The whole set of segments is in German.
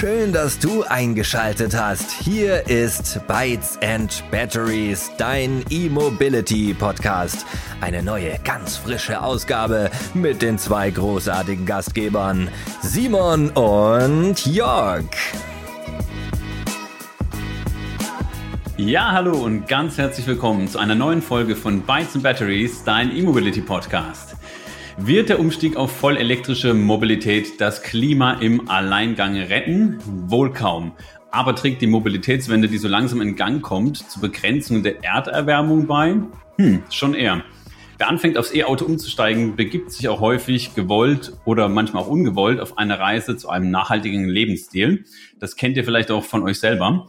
Schön, dass du eingeschaltet hast. Hier ist Bytes and Batteries, dein E-Mobility Podcast. Eine neue, ganz frische Ausgabe mit den zwei großartigen Gastgebern, Simon und Jörg. Ja, hallo und ganz herzlich willkommen zu einer neuen Folge von Bytes and Batteries, dein E-Mobility Podcast. Wird der Umstieg auf vollelektrische Mobilität das Klima im Alleingang retten? Wohl kaum. Aber trägt die Mobilitätswende, die so langsam in Gang kommt, zur Begrenzung der Erderwärmung bei? Hm, schon eher. Wer anfängt, aufs E-Auto umzusteigen, begibt sich auch häufig gewollt oder manchmal auch ungewollt auf eine Reise zu einem nachhaltigen Lebensstil. Das kennt ihr vielleicht auch von euch selber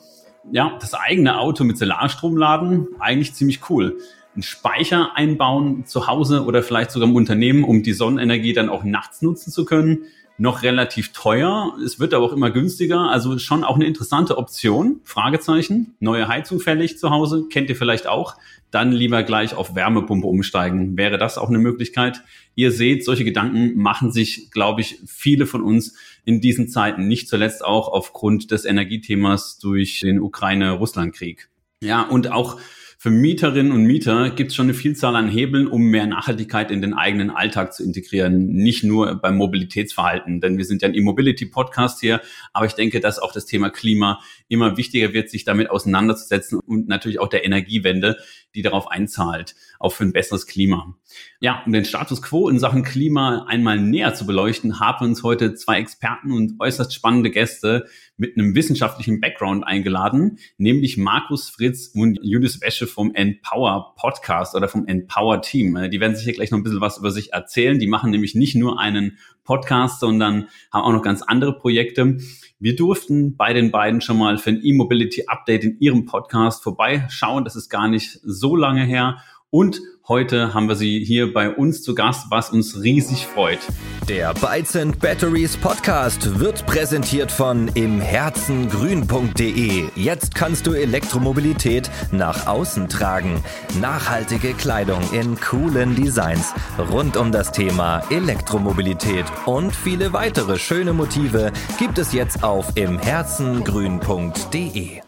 ja, das eigene Auto mit Solarstrom laden, eigentlich ziemlich cool. Einen Speicher einbauen zu Hause oder vielleicht sogar im Unternehmen, um die Sonnenenergie dann auch nachts nutzen zu können. Noch relativ teuer. Es wird aber auch immer günstiger. Also schon auch eine interessante Option. Fragezeichen. Neue Heizung fällig zu Hause. Kennt ihr vielleicht auch dann lieber gleich auf Wärmepumpe umsteigen. Wäre das auch eine Möglichkeit? Ihr seht, solche Gedanken machen sich, glaube ich, viele von uns in diesen Zeiten, nicht zuletzt auch aufgrund des Energiethemas durch den Ukraine-Russland-Krieg. Ja, und auch für Mieterinnen und Mieter gibt es schon eine Vielzahl an Hebeln, um mehr Nachhaltigkeit in den eigenen Alltag zu integrieren. Nicht nur beim Mobilitätsverhalten, denn wir sind ja ein E-Mobility-Podcast hier, aber ich denke, dass auch das Thema Klima immer wichtiger wird, sich damit auseinanderzusetzen und natürlich auch der Energiewende, die darauf einzahlt, auch für ein besseres Klima. Ja, um den Status quo in Sachen Klima einmal näher zu beleuchten, haben wir uns heute zwei Experten und äußerst spannende Gäste mit einem wissenschaftlichen Background eingeladen, nämlich Markus Fritz und Judith Wäsche vom Empower Podcast oder vom Empower Team. Die werden sicher gleich noch ein bisschen was über sich erzählen. Die machen nämlich nicht nur einen Podcast, sondern haben auch noch ganz andere Projekte. Wir durften bei den beiden schon mal für ein E-Mobility Update in ihrem Podcast vorbeischauen. Das ist gar nicht so lange her. Und heute haben wir sie hier bei uns zu Gast, was uns riesig freut. Der Bytes and Batteries Podcast wird präsentiert von imherzengrün.de. Jetzt kannst du Elektromobilität nach außen tragen. Nachhaltige Kleidung in coolen Designs rund um das Thema Elektromobilität und viele weitere schöne Motive gibt es jetzt auf imherzengrün.de.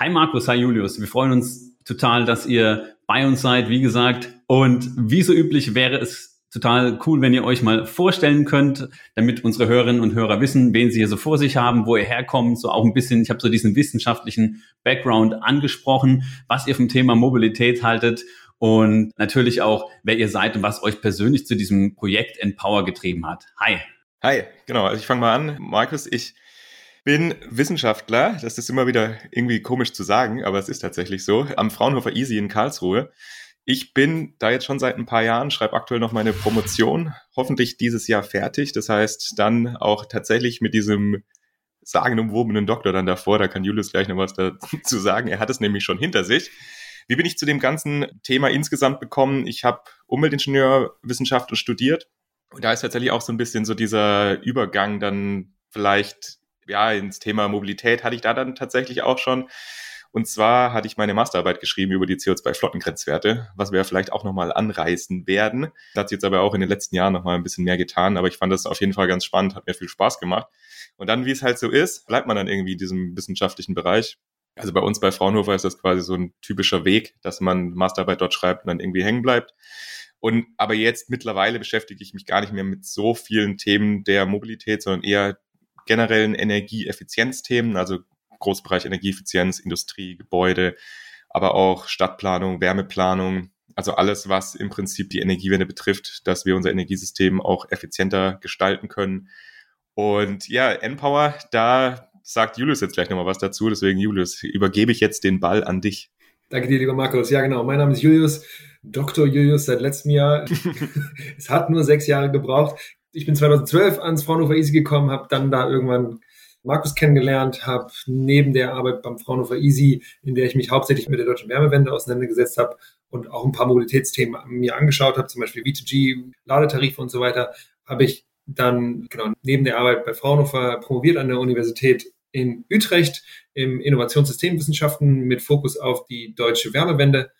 Hi Markus, hi Julius. Wir freuen uns total, dass ihr seid, wie gesagt. Und wie so üblich wäre es total cool, wenn ihr euch mal vorstellen könnt, damit unsere Hörerinnen und Hörer wissen, wen sie hier so vor sich haben, wo ihr herkommt, so auch ein bisschen, ich habe so diesen wissenschaftlichen Background angesprochen, was ihr vom Thema Mobilität haltet und natürlich auch, wer ihr seid und was euch persönlich zu diesem Projekt Empower getrieben hat. Hi. Hi, genau, also ich fange mal an. Markus, ich bin Wissenschaftler. Das ist immer wieder irgendwie komisch zu sagen, aber es ist tatsächlich so. Am Fraunhofer Easy in Karlsruhe. Ich bin da jetzt schon seit ein paar Jahren, schreibe aktuell noch meine Promotion, hoffentlich dieses Jahr fertig. Das heißt, dann auch tatsächlich mit diesem sagenumwobenen Doktor dann davor, da kann Julius gleich noch was dazu sagen. Er hat es nämlich schon hinter sich. Wie bin ich zu dem ganzen Thema insgesamt gekommen? Ich habe Umweltingenieurwissenschaften studiert und da ist tatsächlich auch so ein bisschen so dieser Übergang dann vielleicht ja, ins Thema Mobilität hatte ich da dann tatsächlich auch schon. Und zwar hatte ich meine Masterarbeit geschrieben über die CO2-Flottengrenzwerte, was wir vielleicht auch nochmal anreißen werden. Da hat sich jetzt aber auch in den letzten Jahren nochmal ein bisschen mehr getan, aber ich fand das auf jeden Fall ganz spannend, hat mir viel Spaß gemacht. Und dann, wie es halt so ist, bleibt man dann irgendwie in diesem wissenschaftlichen Bereich. Also bei uns bei Fraunhofer ist das quasi so ein typischer Weg, dass man Masterarbeit dort schreibt und dann irgendwie hängen bleibt. Und aber jetzt mittlerweile beschäftige ich mich gar nicht mehr mit so vielen Themen der Mobilität, sondern eher generellen Energieeffizienzthemen, also Großbereich Energieeffizienz, Industrie, Gebäude, aber auch Stadtplanung, Wärmeplanung, also alles, was im Prinzip die Energiewende betrifft, dass wir unser Energiesystem auch effizienter gestalten können. Und ja, Empower, da sagt Julius jetzt gleich nochmal was dazu. Deswegen, Julius, übergebe ich jetzt den Ball an dich. Danke dir, lieber Markus. Ja, genau. Mein Name ist Julius, Dr. Julius seit letztem Jahr. es hat nur sechs Jahre gebraucht ich bin 2012 ans Fraunhofer Easy gekommen, habe dann da irgendwann Markus kennengelernt, habe neben der Arbeit beim Fraunhofer Easy, in der ich mich hauptsächlich mit der deutschen Wärmewende auseinandergesetzt habe und auch ein paar Mobilitätsthemen mir angeschaut habe, zum Beispiel V2G, Ladetarife und so weiter, habe ich dann genau neben der Arbeit bei Fraunhofer promoviert an der Universität in Utrecht im Innovationssystemwissenschaften mit Fokus auf die deutsche Wärmewende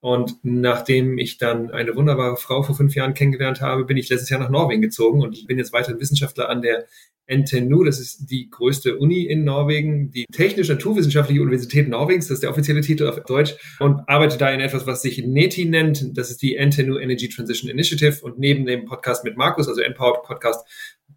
und nachdem ich dann eine wunderbare Frau vor fünf Jahren kennengelernt habe, bin ich letztes Jahr nach Norwegen gezogen und ich bin jetzt weiterhin Wissenschaftler an der NTNU, das ist die größte Uni in Norwegen, die Technisch-Naturwissenschaftliche Universität Norwegens, das ist der offizielle Titel auf Deutsch, und arbeite da in etwas, was sich NETI nennt. Das ist die NTNU Energy Transition Initiative. Und neben dem Podcast mit Markus, also Empowered Podcast,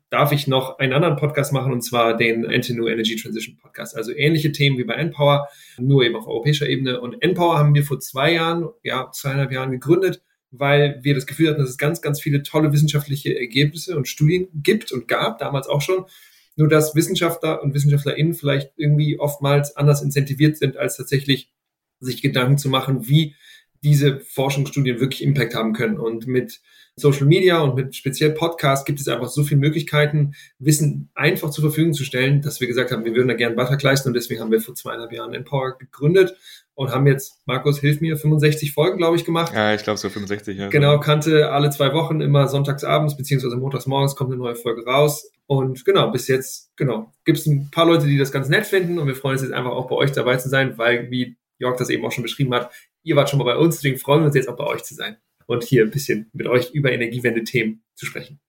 darf ich noch einen anderen Podcast machen, und zwar den NTNU Energy Transition Podcast. Also ähnliche Themen wie bei Npower, nur eben auf europäischer Ebene. Und Npower haben wir vor zwei Jahren, ja, zweieinhalb Jahren gegründet weil wir das Gefühl hatten, dass es ganz, ganz viele tolle wissenschaftliche Ergebnisse und Studien gibt und gab, damals auch schon. Nur dass Wissenschaftler und WissenschaftlerInnen vielleicht irgendwie oftmals anders incentiviert sind, als tatsächlich sich Gedanken zu machen, wie diese Forschungsstudien wirklich Impact haben können. Und mit Social Media und mit speziell Podcasts gibt es einfach so viele Möglichkeiten, Wissen einfach zur Verfügung zu stellen, dass wir gesagt haben, wir würden da gerne Beitrag leisten und deswegen haben wir vor zweieinhalb Jahren Empower gegründet und haben jetzt, Markus, hilf mir, 65 Folgen, glaube ich, gemacht. Ja, ich glaube so 65, ja. Genau, kannte alle zwei Wochen immer sonntagsabends beziehungsweise montagsmorgens kommt eine neue Folge raus. Und genau, bis jetzt, genau, gibt es ein paar Leute, die das ganz nett finden und wir freuen uns jetzt einfach auch bei euch dabei zu sein, weil, wie Jörg das eben auch schon beschrieben hat, ihr wart schon mal bei uns, deswegen freuen wir uns jetzt auch bei euch zu sein und hier ein bisschen mit euch über Energiewende-Themen zu sprechen.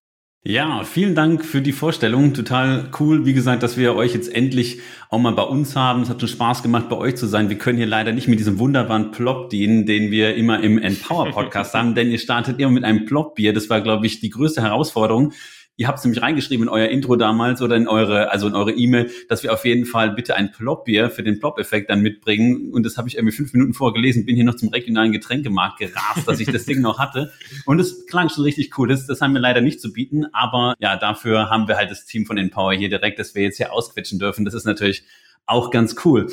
Ja, vielen Dank für die Vorstellung. Total cool, wie gesagt, dass wir euch jetzt endlich auch mal bei uns haben. Es hat schon Spaß gemacht, bei euch zu sein. Wir können hier leider nicht mit diesem wunderbaren Plop dienen, den wir immer im Empower Podcast haben, denn ihr startet immer mit einem Plop-Bier. Das war, glaube ich, die größte Herausforderung. Ihr habt es nämlich reingeschrieben in euer Intro damals oder in eure, also in eure E-Mail, dass wir auf jeden Fall bitte ein Plop-Bier für den Plop-Effekt dann mitbringen. Und das habe ich irgendwie fünf Minuten vorher gelesen, bin hier noch zum regionalen Getränkemarkt gerast, dass ich das Ding noch hatte. Und es klang schon richtig cool. Das, das haben wir leider nicht zu bieten, aber ja, dafür haben wir halt das Team von Empower hier direkt, dass wir jetzt hier ausquetschen dürfen. Das ist natürlich auch ganz cool.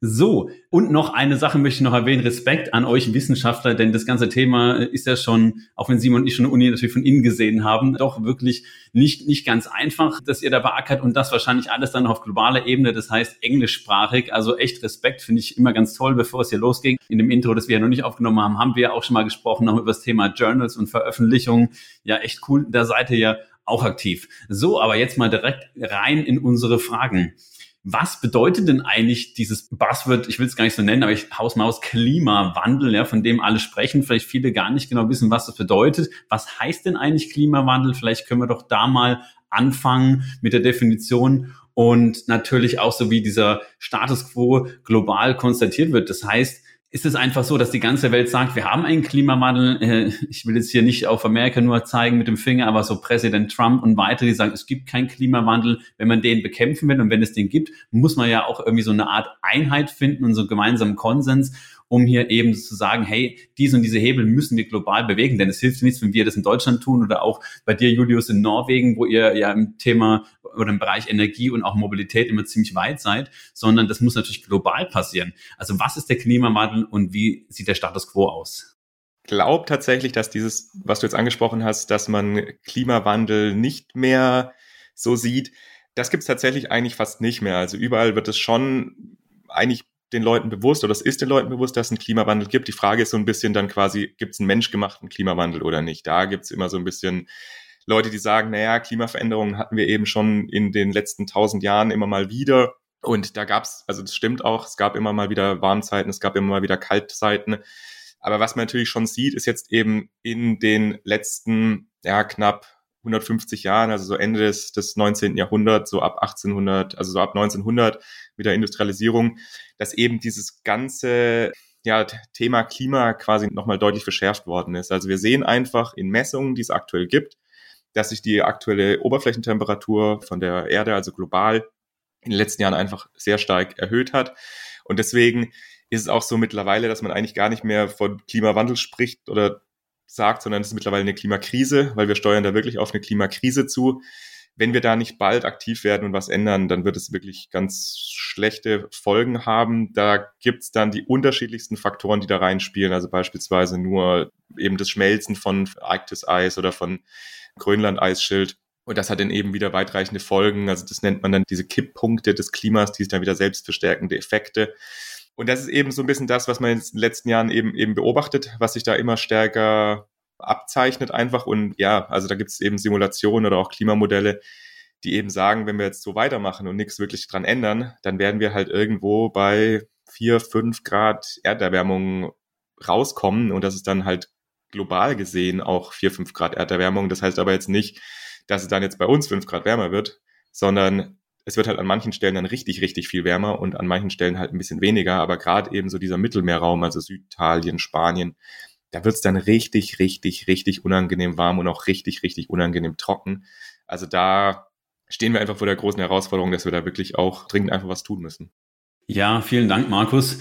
So, und noch eine Sache möchte ich noch erwähnen. Respekt an euch Wissenschaftler, denn das ganze Thema ist ja schon, auch wenn Simon und ich schon eine Uni natürlich von innen gesehen haben, doch wirklich nicht, nicht ganz einfach, dass ihr da beackert und das wahrscheinlich alles dann auf globaler Ebene, das heißt englischsprachig. Also echt Respekt, finde ich immer ganz toll, bevor es hier losging. In dem Intro, das wir ja noch nicht aufgenommen haben, haben wir ja auch schon mal gesprochen, noch über das Thema Journals und Veröffentlichungen. Ja, echt cool. Da seid ihr ja auch aktiv. So, aber jetzt mal direkt rein in unsere Fragen. Was bedeutet denn eigentlich dieses Buzzword, ich will es gar nicht so nennen, aber ich Hausmaus Klimawandel, ja, von dem alle sprechen, vielleicht viele gar nicht genau wissen, was das bedeutet. Was heißt denn eigentlich Klimawandel? Vielleicht können wir doch da mal anfangen mit der Definition und natürlich auch so wie dieser Status quo global konstatiert wird. Das heißt, ist es einfach so, dass die ganze Welt sagt, wir haben einen Klimawandel. Äh, ich will jetzt hier nicht auf Amerika nur zeigen mit dem Finger, aber so Präsident Trump und weitere, die sagen, es gibt keinen Klimawandel. Wenn man den bekämpfen will und wenn es den gibt, muss man ja auch irgendwie so eine Art Einheit finden und so einen gemeinsamen Konsens um hier eben zu sagen, hey, diese und diese Hebel müssen wir global bewegen, denn es hilft nichts, wenn wir das in Deutschland tun oder auch bei dir, Julius, in Norwegen, wo ihr ja im Thema oder im Bereich Energie und auch Mobilität immer ziemlich weit seid, sondern das muss natürlich global passieren. Also was ist der Klimawandel und wie sieht der Status quo aus? Glaub tatsächlich, dass dieses, was du jetzt angesprochen hast, dass man Klimawandel nicht mehr so sieht, das gibt es tatsächlich eigentlich fast nicht mehr. Also überall wird es schon eigentlich den Leuten bewusst oder es ist den Leuten bewusst, dass es einen Klimawandel gibt. Die Frage ist so ein bisschen dann quasi, gibt es einen menschgemachten Klimawandel oder nicht? Da gibt es immer so ein bisschen Leute, die sagen, naja, Klimaveränderungen hatten wir eben schon in den letzten tausend Jahren immer mal wieder. Und da gab es, also das stimmt auch, es gab immer mal wieder Warmzeiten, es gab immer mal wieder Kaltzeiten. Aber was man natürlich schon sieht, ist jetzt eben in den letzten, ja, knapp 150 Jahren, also so Ende des, des 19. Jahrhunderts, so ab 1800, also so ab 1900 mit der Industrialisierung, dass eben dieses ganze ja, Thema Klima quasi nochmal deutlich verschärft worden ist. Also wir sehen einfach in Messungen, die es aktuell gibt, dass sich die aktuelle Oberflächentemperatur von der Erde, also global, in den letzten Jahren einfach sehr stark erhöht hat. Und deswegen ist es auch so mittlerweile, dass man eigentlich gar nicht mehr von Klimawandel spricht oder sagt, sondern es ist mittlerweile eine Klimakrise, weil wir steuern da wirklich auf eine Klimakrise zu. Wenn wir da nicht bald aktiv werden und was ändern, dann wird es wirklich ganz schlechte Folgen haben. Da gibt's dann die unterschiedlichsten Faktoren, die da reinspielen. Also beispielsweise nur eben das Schmelzen von Arktis-Eis oder von Grönland-Eisschild. Und das hat dann eben wieder weitreichende Folgen. Also das nennt man dann diese Kipppunkte des Klimas, die sind dann wieder selbstverstärkende Effekte. Und das ist eben so ein bisschen das, was man in den letzten Jahren eben, eben beobachtet, was sich da immer stärker abzeichnet einfach. Und ja, also da gibt es eben Simulationen oder auch Klimamodelle, die eben sagen, wenn wir jetzt so weitermachen und nichts wirklich dran ändern, dann werden wir halt irgendwo bei vier, fünf Grad Erderwärmung rauskommen. Und das ist dann halt global gesehen auch vier, fünf Grad Erderwärmung. Das heißt aber jetzt nicht, dass es dann jetzt bei uns fünf Grad wärmer wird, sondern es wird halt an manchen Stellen dann richtig, richtig viel wärmer und an manchen Stellen halt ein bisschen weniger. Aber gerade eben so dieser Mittelmeerraum, also Süditalien, Spanien, da wird's dann richtig, richtig, richtig unangenehm warm und auch richtig, richtig unangenehm trocken. Also da stehen wir einfach vor der großen Herausforderung, dass wir da wirklich auch dringend einfach was tun müssen. Ja, vielen Dank, Markus.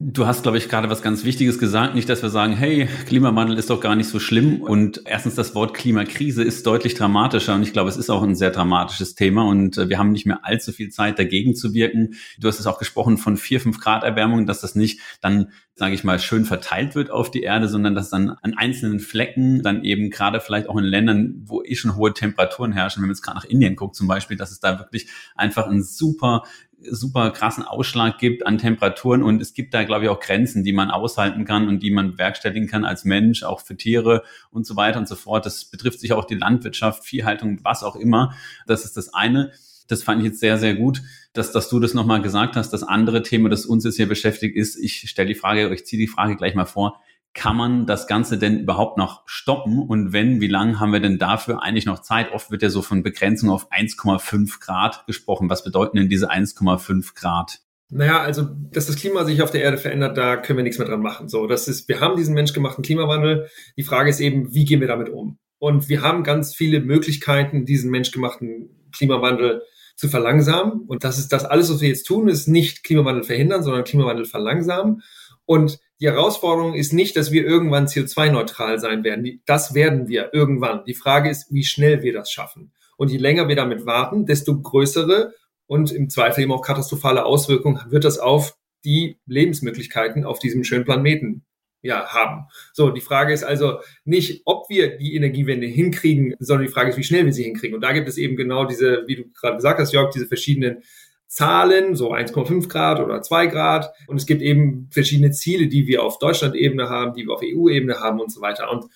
Du hast, glaube ich, gerade was ganz Wichtiges gesagt. Nicht, dass wir sagen, hey, Klimawandel ist doch gar nicht so schlimm. Und erstens, das Wort Klimakrise ist deutlich dramatischer. Und ich glaube, es ist auch ein sehr dramatisches Thema. Und äh, wir haben nicht mehr allzu viel Zeit, dagegen zu wirken. Du hast es auch gesprochen von vier, fünf Grad Erwärmung, dass das nicht dann, sage ich mal, schön verteilt wird auf die Erde, sondern dass dann an einzelnen Flecken dann eben gerade vielleicht auch in Ländern, wo eh schon hohe Temperaturen herrschen, wenn man jetzt gerade nach Indien guckt zum Beispiel, dass es da wirklich einfach ein super super krassen Ausschlag gibt an Temperaturen und es gibt da, glaube ich, auch Grenzen, die man aushalten kann und die man bewerkstelligen kann als Mensch, auch für Tiere und so weiter und so fort. Das betrifft sich auch die Landwirtschaft, Viehhaltung, was auch immer. Das ist das eine. Das fand ich jetzt sehr, sehr gut, dass, dass du das nochmal gesagt hast. Das andere Thema, das uns jetzt hier beschäftigt, ist, ich stelle die Frage, ich ziehe die Frage gleich mal vor, kann man das Ganze denn überhaupt noch stoppen? Und wenn, wie lange haben wir denn dafür eigentlich noch Zeit? Oft wird ja so von Begrenzung auf 1,5 Grad gesprochen. Was bedeuten denn diese 1,5 Grad? Naja, also, dass das Klima sich auf der Erde verändert, da können wir nichts mehr dran machen. So, das ist, wir haben diesen menschgemachten Klimawandel. Die Frage ist eben, wie gehen wir damit um? Und wir haben ganz viele Möglichkeiten, diesen menschgemachten Klimawandel zu verlangsamen. Und das ist das alles, was wir jetzt tun, ist nicht Klimawandel verhindern, sondern Klimawandel verlangsamen. Und die Herausforderung ist nicht, dass wir irgendwann CO2-neutral sein werden. Das werden wir irgendwann. Die Frage ist, wie schnell wir das schaffen. Und je länger wir damit warten, desto größere und im Zweifel eben auch katastrophale Auswirkungen wird das auf die Lebensmöglichkeiten auf diesem schönen Planeten ja, haben. So, die Frage ist also nicht, ob wir die Energiewende hinkriegen, sondern die Frage ist, wie schnell wir sie hinkriegen. Und da gibt es eben genau diese, wie du gerade gesagt hast, Jörg, diese verschiedenen Zahlen, so 1,5 Grad oder 2 Grad. Und es gibt eben verschiedene Ziele, die wir auf Deutschland-Ebene haben, die wir auf EU-Ebene haben und so weiter. Und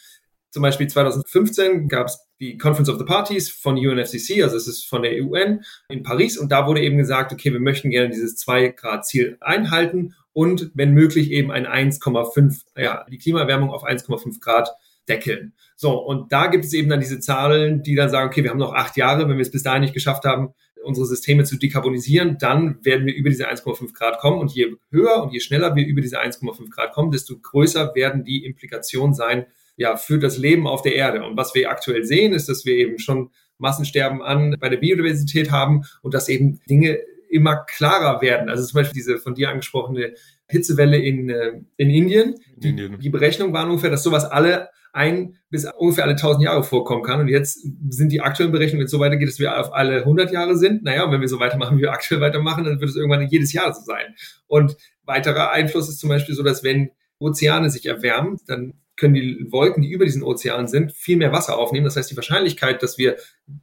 zum Beispiel 2015 gab es die Conference of the Parties von UNFCC, also es ist von der UN in Paris. Und da wurde eben gesagt, okay, wir möchten gerne dieses 2-Grad-Ziel einhalten und wenn möglich eben ein 1,5, ja, die Klimaerwärmung auf 1,5 Grad deckeln. So, und da gibt es eben dann diese Zahlen, die dann sagen, okay, wir haben noch acht Jahre, wenn wir es bis dahin nicht geschafft haben, unsere Systeme zu dekarbonisieren, dann werden wir über diese 1,5 Grad kommen. Und je höher und je schneller wir über diese 1,5 Grad kommen, desto größer werden die Implikationen sein, ja, für das Leben auf der Erde. Und was wir aktuell sehen, ist, dass wir eben schon Massensterben an bei der Biodiversität haben und dass eben Dinge immer klarer werden. Also zum Beispiel diese von dir angesprochene Hitzewelle in, äh, in Indien. Die, Indien. die Berechnung war ungefähr, dass sowas alle ein bis ungefähr alle tausend Jahre vorkommen kann. Und jetzt sind die aktuellen Berechnungen, wenn es so weitergeht, dass wir auf alle 100 Jahre sind. Naja, und wenn wir so weitermachen, wie wir aktuell weitermachen, dann wird es irgendwann jedes Jahr so sein. Und weiterer Einfluss ist zum Beispiel so, dass wenn Ozeane sich erwärmen, dann können die Wolken, die über diesen Ozean sind, viel mehr Wasser aufnehmen. Das heißt, die Wahrscheinlichkeit, dass wir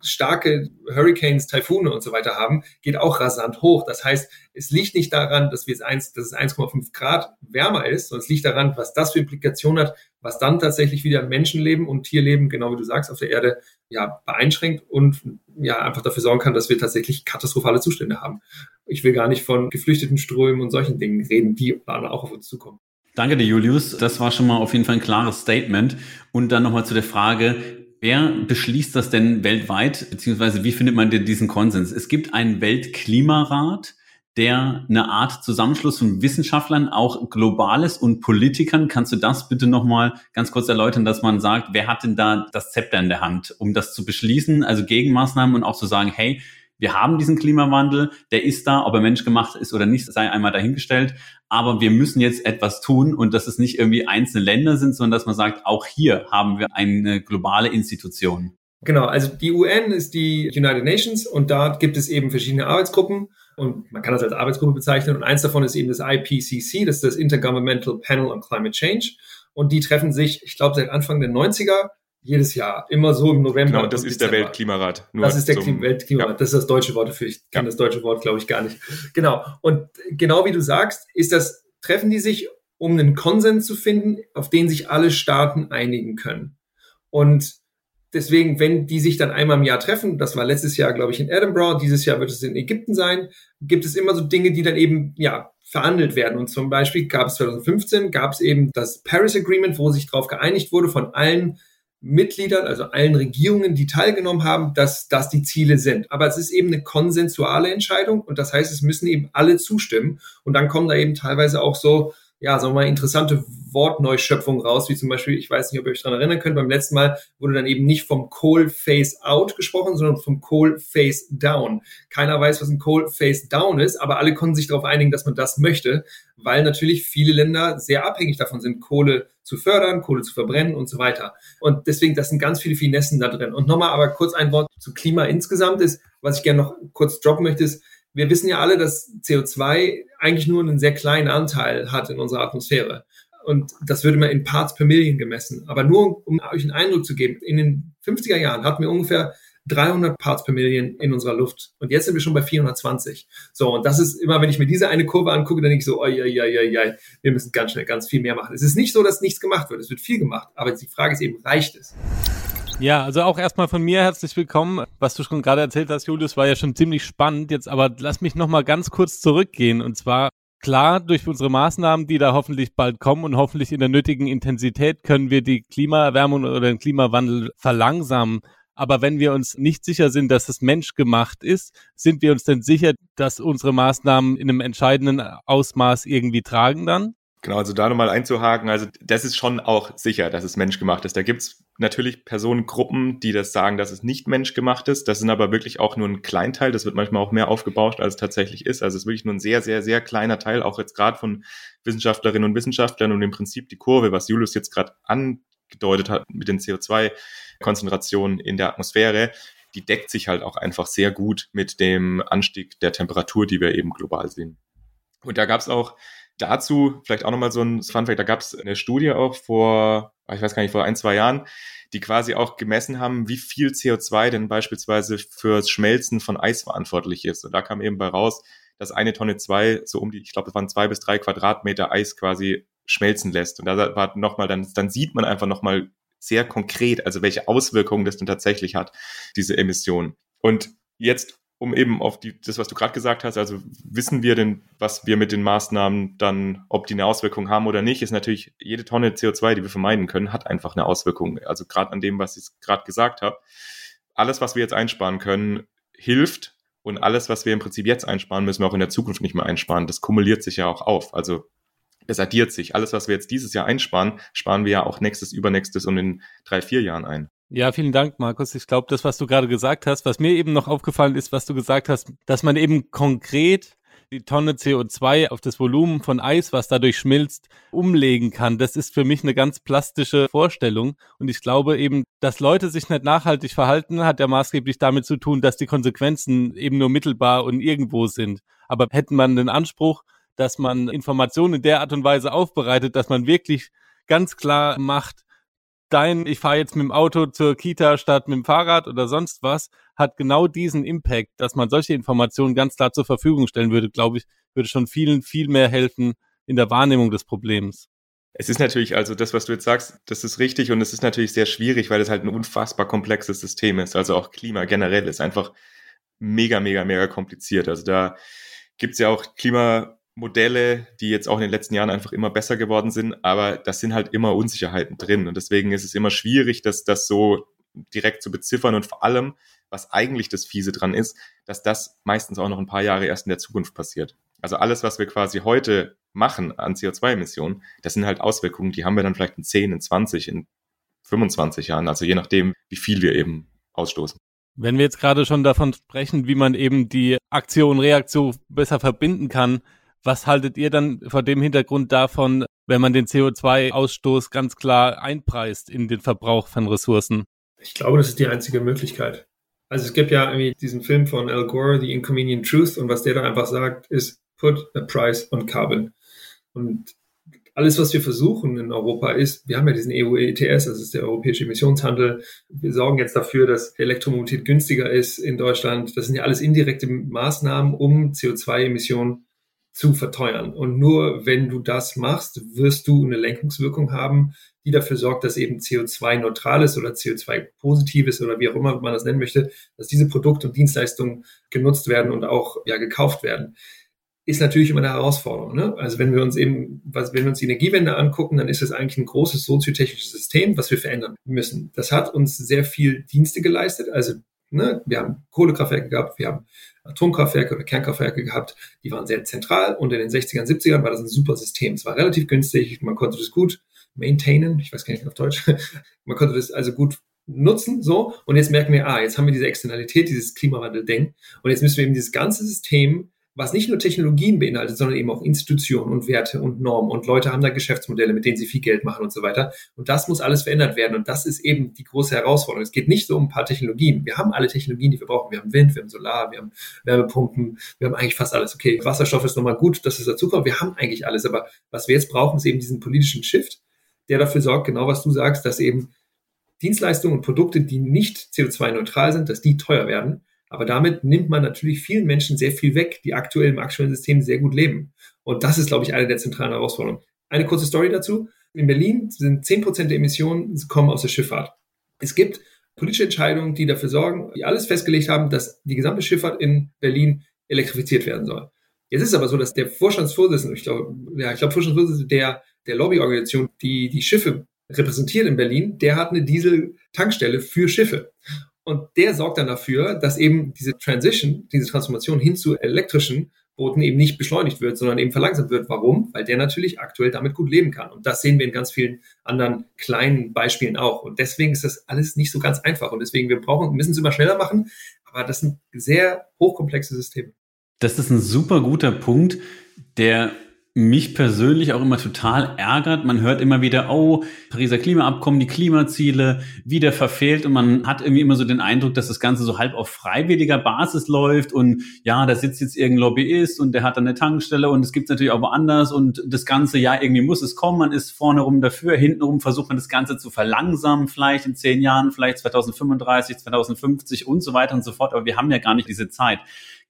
starke Hurricanes, Taifune und so weiter haben, geht auch rasant hoch. Das heißt, es liegt nicht daran, dass wir es 1, dass es 1,5 Grad wärmer ist, sondern es liegt daran, was das für Implikationen hat, was dann tatsächlich wieder Menschenleben und Tierleben, genau wie du sagst, auf der Erde ja beeinschränkt und ja einfach dafür sorgen kann, dass wir tatsächlich katastrophale Zustände haben. Ich will gar nicht von geflüchteten Strömen und solchen Dingen reden, die dann auch auf uns zukommen. Danke dir, Julius. Das war schon mal auf jeden Fall ein klares Statement. Und dann nochmal zu der Frage, wer beschließt das denn weltweit, beziehungsweise wie findet man denn diesen Konsens? Es gibt einen Weltklimarat, der eine Art Zusammenschluss von Wissenschaftlern, auch Globales und Politikern. Kannst du das bitte nochmal ganz kurz erläutern, dass man sagt, wer hat denn da das Zepter in der Hand, um das zu beschließen, also Gegenmaßnahmen und auch zu sagen, hey, wir haben diesen Klimawandel, der ist da, ob er menschgemacht ist oder nicht, sei einmal dahingestellt. Aber wir müssen jetzt etwas tun und dass es nicht irgendwie einzelne Länder sind, sondern dass man sagt, auch hier haben wir eine globale Institution. Genau, also die UN ist die United Nations und da gibt es eben verschiedene Arbeitsgruppen und man kann das als Arbeitsgruppe bezeichnen und eins davon ist eben das IPCC, das ist das Intergovernmental Panel on Climate Change und die treffen sich, ich glaube, seit Anfang der 90er jedes Jahr, immer so im November. Genau, das ist der Weltklimarat. das ist der zum, Weltklimarat, ja. das ist das deutsche Wort dafür. Ich kenne ja. das deutsche Wort, glaube ich, gar nicht. Genau. Und genau wie du sagst, ist das, treffen die sich, um einen Konsens zu finden, auf den sich alle Staaten einigen können. Und deswegen, wenn die sich dann einmal im Jahr treffen, das war letztes Jahr, glaube ich, in Edinburgh, dieses Jahr wird es in Ägypten sein, gibt es immer so Dinge, die dann eben, ja, verhandelt werden. Und zum Beispiel gab es 2015, gab es eben das Paris Agreement, wo sich darauf geeinigt wurde von allen Mitgliedern, also allen Regierungen, die teilgenommen haben, dass das die Ziele sind. Aber es ist eben eine konsensuale Entscheidung und das heißt, es müssen eben alle zustimmen und dann kommen da eben teilweise auch so ja, sagen wir mal, interessante Wortneuschöpfungen raus, wie zum Beispiel, ich weiß nicht, ob ihr euch daran erinnern könnt, beim letzten Mal wurde dann eben nicht vom Coal Face Out gesprochen, sondern vom Coal Face Down. Keiner weiß, was ein Coal Face Down ist, aber alle konnten sich darauf einigen, dass man das möchte, weil natürlich viele Länder sehr abhängig davon sind, Kohle zu fördern, Kohle zu verbrennen und so weiter. Und deswegen, das sind ganz viele Finessen da drin. Und nochmal aber kurz ein Wort zu Klima insgesamt ist, was ich gerne noch kurz droppen möchte, ist, wir wissen ja alle, dass CO2 eigentlich nur einen sehr kleinen Anteil hat in unserer Atmosphäre. Und das würde man in Parts per Million gemessen. Aber nur, um euch einen Eindruck zu geben, in den 50er Jahren hatten wir ungefähr 300 Parts per Million in unserer Luft. Und jetzt sind wir schon bei 420. So, und das ist immer, wenn ich mir diese eine Kurve angucke, dann denke ich so, oi, oi, oi, oi, wir müssen ganz schnell ganz viel mehr machen. Es ist nicht so, dass nichts gemacht wird. Es wird viel gemacht. Aber die Frage ist eben, reicht es? Ja, also auch erstmal von mir herzlich willkommen. Was du schon gerade erzählt hast, Julius, war ja schon ziemlich spannend. Jetzt aber lass mich nochmal ganz kurz zurückgehen. Und zwar klar, durch unsere Maßnahmen, die da hoffentlich bald kommen und hoffentlich in der nötigen Intensität, können wir die Klimaerwärmung oder den Klimawandel verlangsamen. Aber wenn wir uns nicht sicher sind, dass es menschgemacht ist, sind wir uns denn sicher, dass unsere Maßnahmen in einem entscheidenden Ausmaß irgendwie tragen dann? Genau, also da nochmal einzuhaken, also das ist schon auch sicher, dass es menschgemacht ist. Da gibt's natürlich Personengruppen, die das sagen, dass es nicht menschgemacht ist. Das sind aber wirklich auch nur ein Kleinteil. Das wird manchmal auch mehr aufgebauscht, als es tatsächlich ist. Also es ist wirklich nur ein sehr, sehr, sehr kleiner Teil, auch jetzt gerade von Wissenschaftlerinnen und Wissenschaftlern und im Prinzip die Kurve, was Julius jetzt gerade angedeutet hat mit den CO2-Konzentrationen in der Atmosphäre, die deckt sich halt auch einfach sehr gut mit dem Anstieg der Temperatur, die wir eben global sehen. Und da gab's auch dazu vielleicht auch nochmal so ein Funfact, da gab es eine Studie auch vor, ich weiß gar nicht, vor ein, zwei Jahren, die quasi auch gemessen haben, wie viel CO2 denn beispielsweise fürs Schmelzen von Eis verantwortlich ist. Und da kam eben bei raus, dass eine Tonne zwei so um die, ich glaube, es waren zwei bis drei Quadratmeter Eis quasi schmelzen lässt. Und da war nochmal, dann, dann sieht man einfach nochmal sehr konkret, also welche Auswirkungen das denn tatsächlich hat, diese Emission. Und jetzt um eben auf die, das, was du gerade gesagt hast, also wissen wir denn, was wir mit den Maßnahmen dann, ob die eine Auswirkung haben oder nicht, ist natürlich jede Tonne CO2, die wir vermeiden können, hat einfach eine Auswirkung. Also gerade an dem, was ich gerade gesagt habe. Alles, was wir jetzt einsparen können, hilft und alles, was wir im Prinzip jetzt einsparen, müssen wir auch in der Zukunft nicht mehr einsparen. Das kumuliert sich ja auch auf. Also es addiert sich. Alles, was wir jetzt dieses Jahr einsparen, sparen wir ja auch nächstes, übernächstes und in drei, vier Jahren ein. Ja, vielen Dank, Markus. Ich glaube, das, was du gerade gesagt hast, was mir eben noch aufgefallen ist, was du gesagt hast, dass man eben konkret die Tonne CO2 auf das Volumen von Eis, was dadurch schmilzt, umlegen kann. Das ist für mich eine ganz plastische Vorstellung. Und ich glaube eben, dass Leute sich nicht nachhaltig verhalten, hat ja maßgeblich damit zu tun, dass die Konsequenzen eben nur mittelbar und irgendwo sind. Aber hätten man den Anspruch, dass man Informationen in der Art und Weise aufbereitet, dass man wirklich ganz klar macht, dein, ich fahre jetzt mit dem Auto zur Kita statt mit dem Fahrrad oder sonst was, hat genau diesen Impact, dass man solche Informationen ganz klar zur Verfügung stellen würde, glaube ich, würde schon vielen viel mehr helfen in der Wahrnehmung des Problems. Es ist natürlich, also das, was du jetzt sagst, das ist richtig und es ist natürlich sehr schwierig, weil es halt ein unfassbar komplexes System ist. Also auch Klima generell ist einfach mega, mega, mega kompliziert. Also da gibt's ja auch Klima, Modelle, die jetzt auch in den letzten Jahren einfach immer besser geworden sind, aber das sind halt immer Unsicherheiten drin und deswegen ist es immer schwierig, dass das so direkt zu beziffern und vor allem, was eigentlich das Fiese dran ist, dass das meistens auch noch ein paar Jahre erst in der Zukunft passiert. Also alles, was wir quasi heute machen an CO2-Emissionen, das sind halt Auswirkungen, die haben wir dann vielleicht in 10, in 20, in 25 Jahren, also je nachdem, wie viel wir eben ausstoßen. Wenn wir jetzt gerade schon davon sprechen, wie man eben die Aktion, Reaktion besser verbinden kann, was haltet ihr dann vor dem Hintergrund davon, wenn man den CO2-Ausstoß ganz klar einpreist in den Verbrauch von Ressourcen? Ich glaube, das ist die einzige Möglichkeit. Also es gibt ja irgendwie diesen Film von Al Gore, The Inconvenient Truth, und was der da einfach sagt, ist put a price on carbon. Und alles, was wir versuchen in Europa ist, wir haben ja diesen EU ETS, das ist der europäische Emissionshandel. Wir sorgen jetzt dafür, dass Elektromobilität günstiger ist in Deutschland. Das sind ja alles indirekte Maßnahmen, um CO2-Emissionen zu verteuern. Und nur wenn du das machst, wirst du eine Lenkungswirkung haben, die dafür sorgt, dass eben CO2-neutral ist oder CO2-positiv ist oder wie auch immer man das nennen möchte, dass diese Produkte und Dienstleistungen genutzt werden und auch ja, gekauft werden. ist natürlich immer eine Herausforderung. Ne? Also wenn wir uns eben, was, wenn wir uns die Energiewende angucken, dann ist es eigentlich ein großes soziotechnisches System, was wir verändern müssen. Das hat uns sehr viel Dienste geleistet. Also ne, wir haben Kohlekraftwerke gehabt, wir haben Atomkraftwerke oder Kernkraftwerke gehabt, die waren sehr zentral. Und in den 60ern, 70ern war das ein super System. Es war relativ günstig, man konnte das gut maintainen, ich weiß gar nicht auf Deutsch, man konnte das also gut nutzen, so, und jetzt merken wir, ah, jetzt haben wir diese Externalität, dieses Klimawandel-Ding, und jetzt müssen wir eben dieses ganze System was nicht nur Technologien beinhaltet, sondern eben auch Institutionen und Werte und Normen und Leute haben da Geschäftsmodelle, mit denen sie viel Geld machen und so weiter. Und das muss alles verändert werden. Und das ist eben die große Herausforderung. Es geht nicht so um ein paar Technologien. Wir haben alle Technologien, die wir brauchen. Wir haben Wind, wir haben Solar, wir haben Wärmepumpen, wir haben eigentlich fast alles. Okay, Wasserstoff ist nochmal gut, dass es dazu kommt. Wir haben eigentlich alles. Aber was wir jetzt brauchen, ist eben diesen politischen Shift, der dafür sorgt, genau was du sagst, dass eben Dienstleistungen und Produkte, die nicht CO2-neutral sind, dass die teuer werden aber damit nimmt man natürlich vielen Menschen sehr viel weg, die aktuell im aktuellen System sehr gut leben. Und das ist, glaube ich, eine der zentralen Herausforderungen. Eine kurze Story dazu. In Berlin sind zehn Prozent der Emissionen kommen aus der Schifffahrt. Es gibt politische Entscheidungen, die dafür sorgen, die alles festgelegt haben, dass die gesamte Schifffahrt in Berlin elektrifiziert werden soll. Jetzt ist es aber so, dass der Vorstandsvorsitzende, ich glaube, ja, ich glaube, Vorstandsvorsitzende der, der Lobbyorganisation, die die Schiffe repräsentiert in Berlin, der hat eine Diesel-Tankstelle für Schiffe. Und der sorgt dann dafür, dass eben diese Transition, diese Transformation hin zu elektrischen Booten eben nicht beschleunigt wird, sondern eben verlangsamt wird. Warum? Weil der natürlich aktuell damit gut leben kann. Und das sehen wir in ganz vielen anderen kleinen Beispielen auch. Und deswegen ist das alles nicht so ganz einfach. Und deswegen, wir brauchen, müssen es immer schneller machen. Aber das sind sehr hochkomplexe Systeme. Das ist ein super guter Punkt, der mich persönlich auch immer total ärgert. Man hört immer wieder, oh, Pariser Klimaabkommen, die Klimaziele wieder verfehlt. Und man hat irgendwie immer so den Eindruck, dass das Ganze so halb auf freiwilliger Basis läuft. Und ja, da sitzt jetzt irgendein Lobbyist und der hat dann eine Tankstelle. Und es gibt natürlich auch woanders. Und das Ganze, ja, irgendwie muss es kommen, man ist vorne rum dafür, hinten rum versucht man das Ganze zu verlangsamen, vielleicht in zehn Jahren, vielleicht 2035, 2050 und so weiter und so fort, aber wir haben ja gar nicht diese Zeit.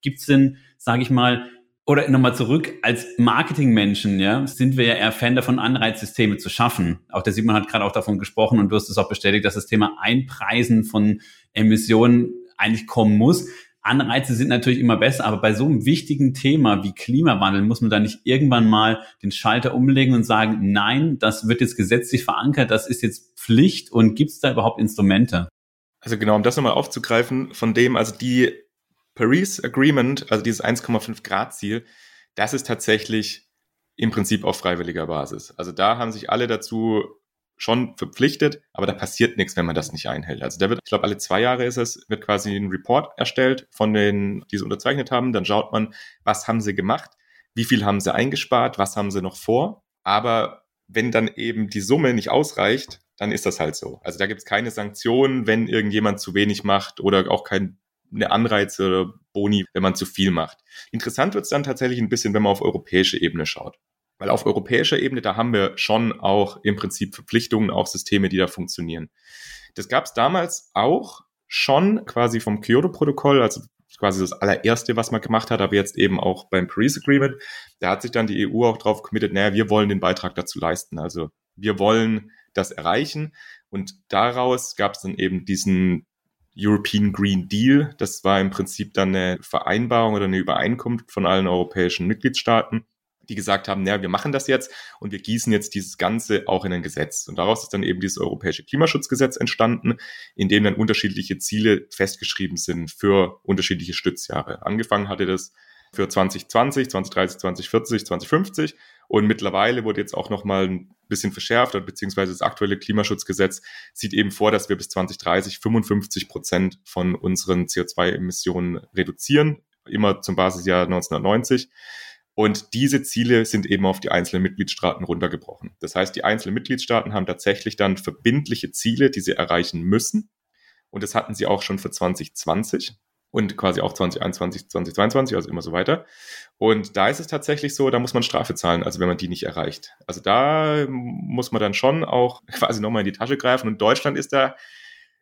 Gibt es denn, sage ich mal, oder nochmal zurück, als Marketingmenschen, ja, sind wir ja eher Fan davon, Anreizsysteme zu schaffen. Auch der Simon hat gerade auch davon gesprochen und du hast es auch bestätigt, dass das Thema Einpreisen von Emissionen eigentlich kommen muss. Anreize sind natürlich immer besser, aber bei so einem wichtigen Thema wie Klimawandel muss man da nicht irgendwann mal den Schalter umlegen und sagen, nein, das wird jetzt gesetzlich verankert, das ist jetzt Pflicht und gibt es da überhaupt Instrumente? Also genau, um das nochmal aufzugreifen, von dem, also die Paris Agreement, also dieses 1,5 Grad Ziel, das ist tatsächlich im Prinzip auf freiwilliger Basis. Also da haben sich alle dazu schon verpflichtet, aber da passiert nichts, wenn man das nicht einhält. Also da wird, ich glaube, alle zwei Jahre ist es, wird quasi ein Report erstellt von denen, die es unterzeichnet haben. Dann schaut man, was haben sie gemacht, wie viel haben sie eingespart, was haben sie noch vor. Aber wenn dann eben die Summe nicht ausreicht, dann ist das halt so. Also da gibt es keine Sanktionen, wenn irgendjemand zu wenig macht oder auch kein eine Anreize oder Boni, wenn man zu viel macht. Interessant wird es dann tatsächlich ein bisschen, wenn man auf europäische Ebene schaut. Weil auf europäischer Ebene, da haben wir schon auch im Prinzip Verpflichtungen, auch Systeme, die da funktionieren. Das gab es damals auch schon quasi vom Kyoto-Protokoll, also quasi das allererste, was man gemacht hat, aber jetzt eben auch beim Paris Agreement. Da hat sich dann die EU auch drauf committed, naja, wir wollen den Beitrag dazu leisten. Also wir wollen das erreichen. Und daraus gab es dann eben diesen European Green Deal. Das war im Prinzip dann eine Vereinbarung oder eine Übereinkunft von allen europäischen Mitgliedstaaten, die gesagt haben, naja, wir machen das jetzt und wir gießen jetzt dieses Ganze auch in ein Gesetz. Und daraus ist dann eben dieses europäische Klimaschutzgesetz entstanden, in dem dann unterschiedliche Ziele festgeschrieben sind für unterschiedliche Stützjahre. Angefangen hatte das für 2020, 2030, 2040, 2050 und mittlerweile wurde jetzt auch nochmal ein bisschen verschärft, beziehungsweise das aktuelle Klimaschutzgesetz sieht eben vor, dass wir bis 2030 55 Prozent von unseren CO2-Emissionen reduzieren, immer zum Basisjahr 1990. Und diese Ziele sind eben auf die einzelnen Mitgliedstaaten runtergebrochen. Das heißt, die einzelnen Mitgliedstaaten haben tatsächlich dann verbindliche Ziele, die sie erreichen müssen. Und das hatten sie auch schon für 2020 und quasi auch 2021, 2022, also immer so weiter. Und da ist es tatsächlich so, da muss man Strafe zahlen, also wenn man die nicht erreicht. Also da muss man dann schon auch quasi nochmal in die Tasche greifen und Deutschland ist da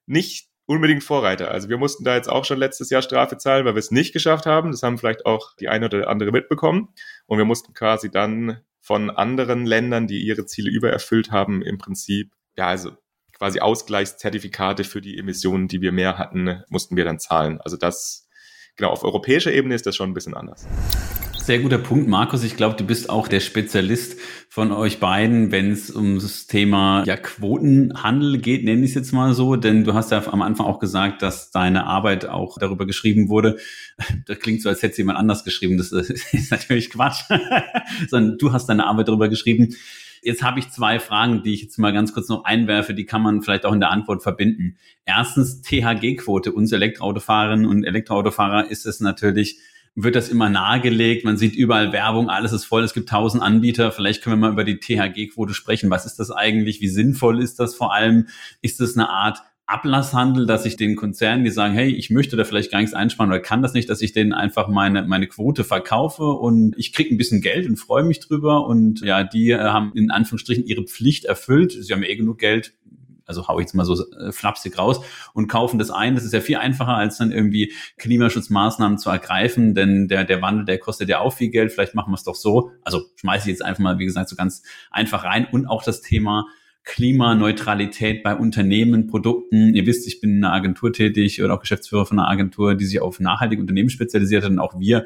nicht unbedingt Vorreiter. Also wir mussten da jetzt auch schon letztes Jahr Strafe zahlen, weil wir es nicht geschafft haben. Das haben vielleicht auch die eine oder andere mitbekommen. Und wir mussten quasi dann von anderen Ländern, die ihre Ziele übererfüllt haben, im Prinzip, ja, also quasi Ausgleichszertifikate für die Emissionen, die wir mehr hatten, mussten wir dann zahlen. Also das, genau, auf europäischer Ebene ist das schon ein bisschen anders. Sehr guter Punkt, Markus. Ich glaube, du bist auch der Spezialist von euch beiden, wenn es um das Thema ja, Quotenhandel geht, nenne ich es jetzt mal so. Denn du hast ja am Anfang auch gesagt, dass deine Arbeit auch darüber geschrieben wurde. Das klingt so, als hätte jemand anders geschrieben. Das ist natürlich Quatsch. Sondern du hast deine Arbeit darüber geschrieben. Jetzt habe ich zwei Fragen, die ich jetzt mal ganz kurz noch einwerfe, die kann man vielleicht auch in der Antwort verbinden. Erstens, THG-Quote. Uns Elektroautofahrerinnen und Elektroautofahrer ist es natürlich wird das immer nahegelegt. Man sieht überall Werbung, alles ist voll, es gibt tausend Anbieter. Vielleicht können wir mal über die THG-Quote sprechen. Was ist das eigentlich? Wie sinnvoll ist das vor allem? Ist das eine Art Ablasshandel, dass ich den Konzernen, die sagen, hey, ich möchte da vielleicht gar nichts einsparen oder kann das nicht, dass ich denen einfach meine, meine Quote verkaufe und ich kriege ein bisschen Geld und freue mich drüber und ja, die äh, haben in Anführungsstrichen ihre Pflicht erfüllt. Sie haben eh genug Geld, also hau ich jetzt mal so äh, flapsig raus und kaufen das ein. Das ist ja viel einfacher, als dann irgendwie Klimaschutzmaßnahmen zu ergreifen, denn der, der Wandel, der kostet ja auch viel Geld. Vielleicht machen wir es doch so. Also schmeiße ich jetzt einfach mal, wie gesagt, so ganz einfach rein. Und auch das Thema Klimaneutralität bei Unternehmen, Produkten. Ihr wisst, ich bin in einer Agentur tätig oder auch Geschäftsführer von einer Agentur, die sich auf nachhaltige Unternehmen spezialisiert hat. Und auch wir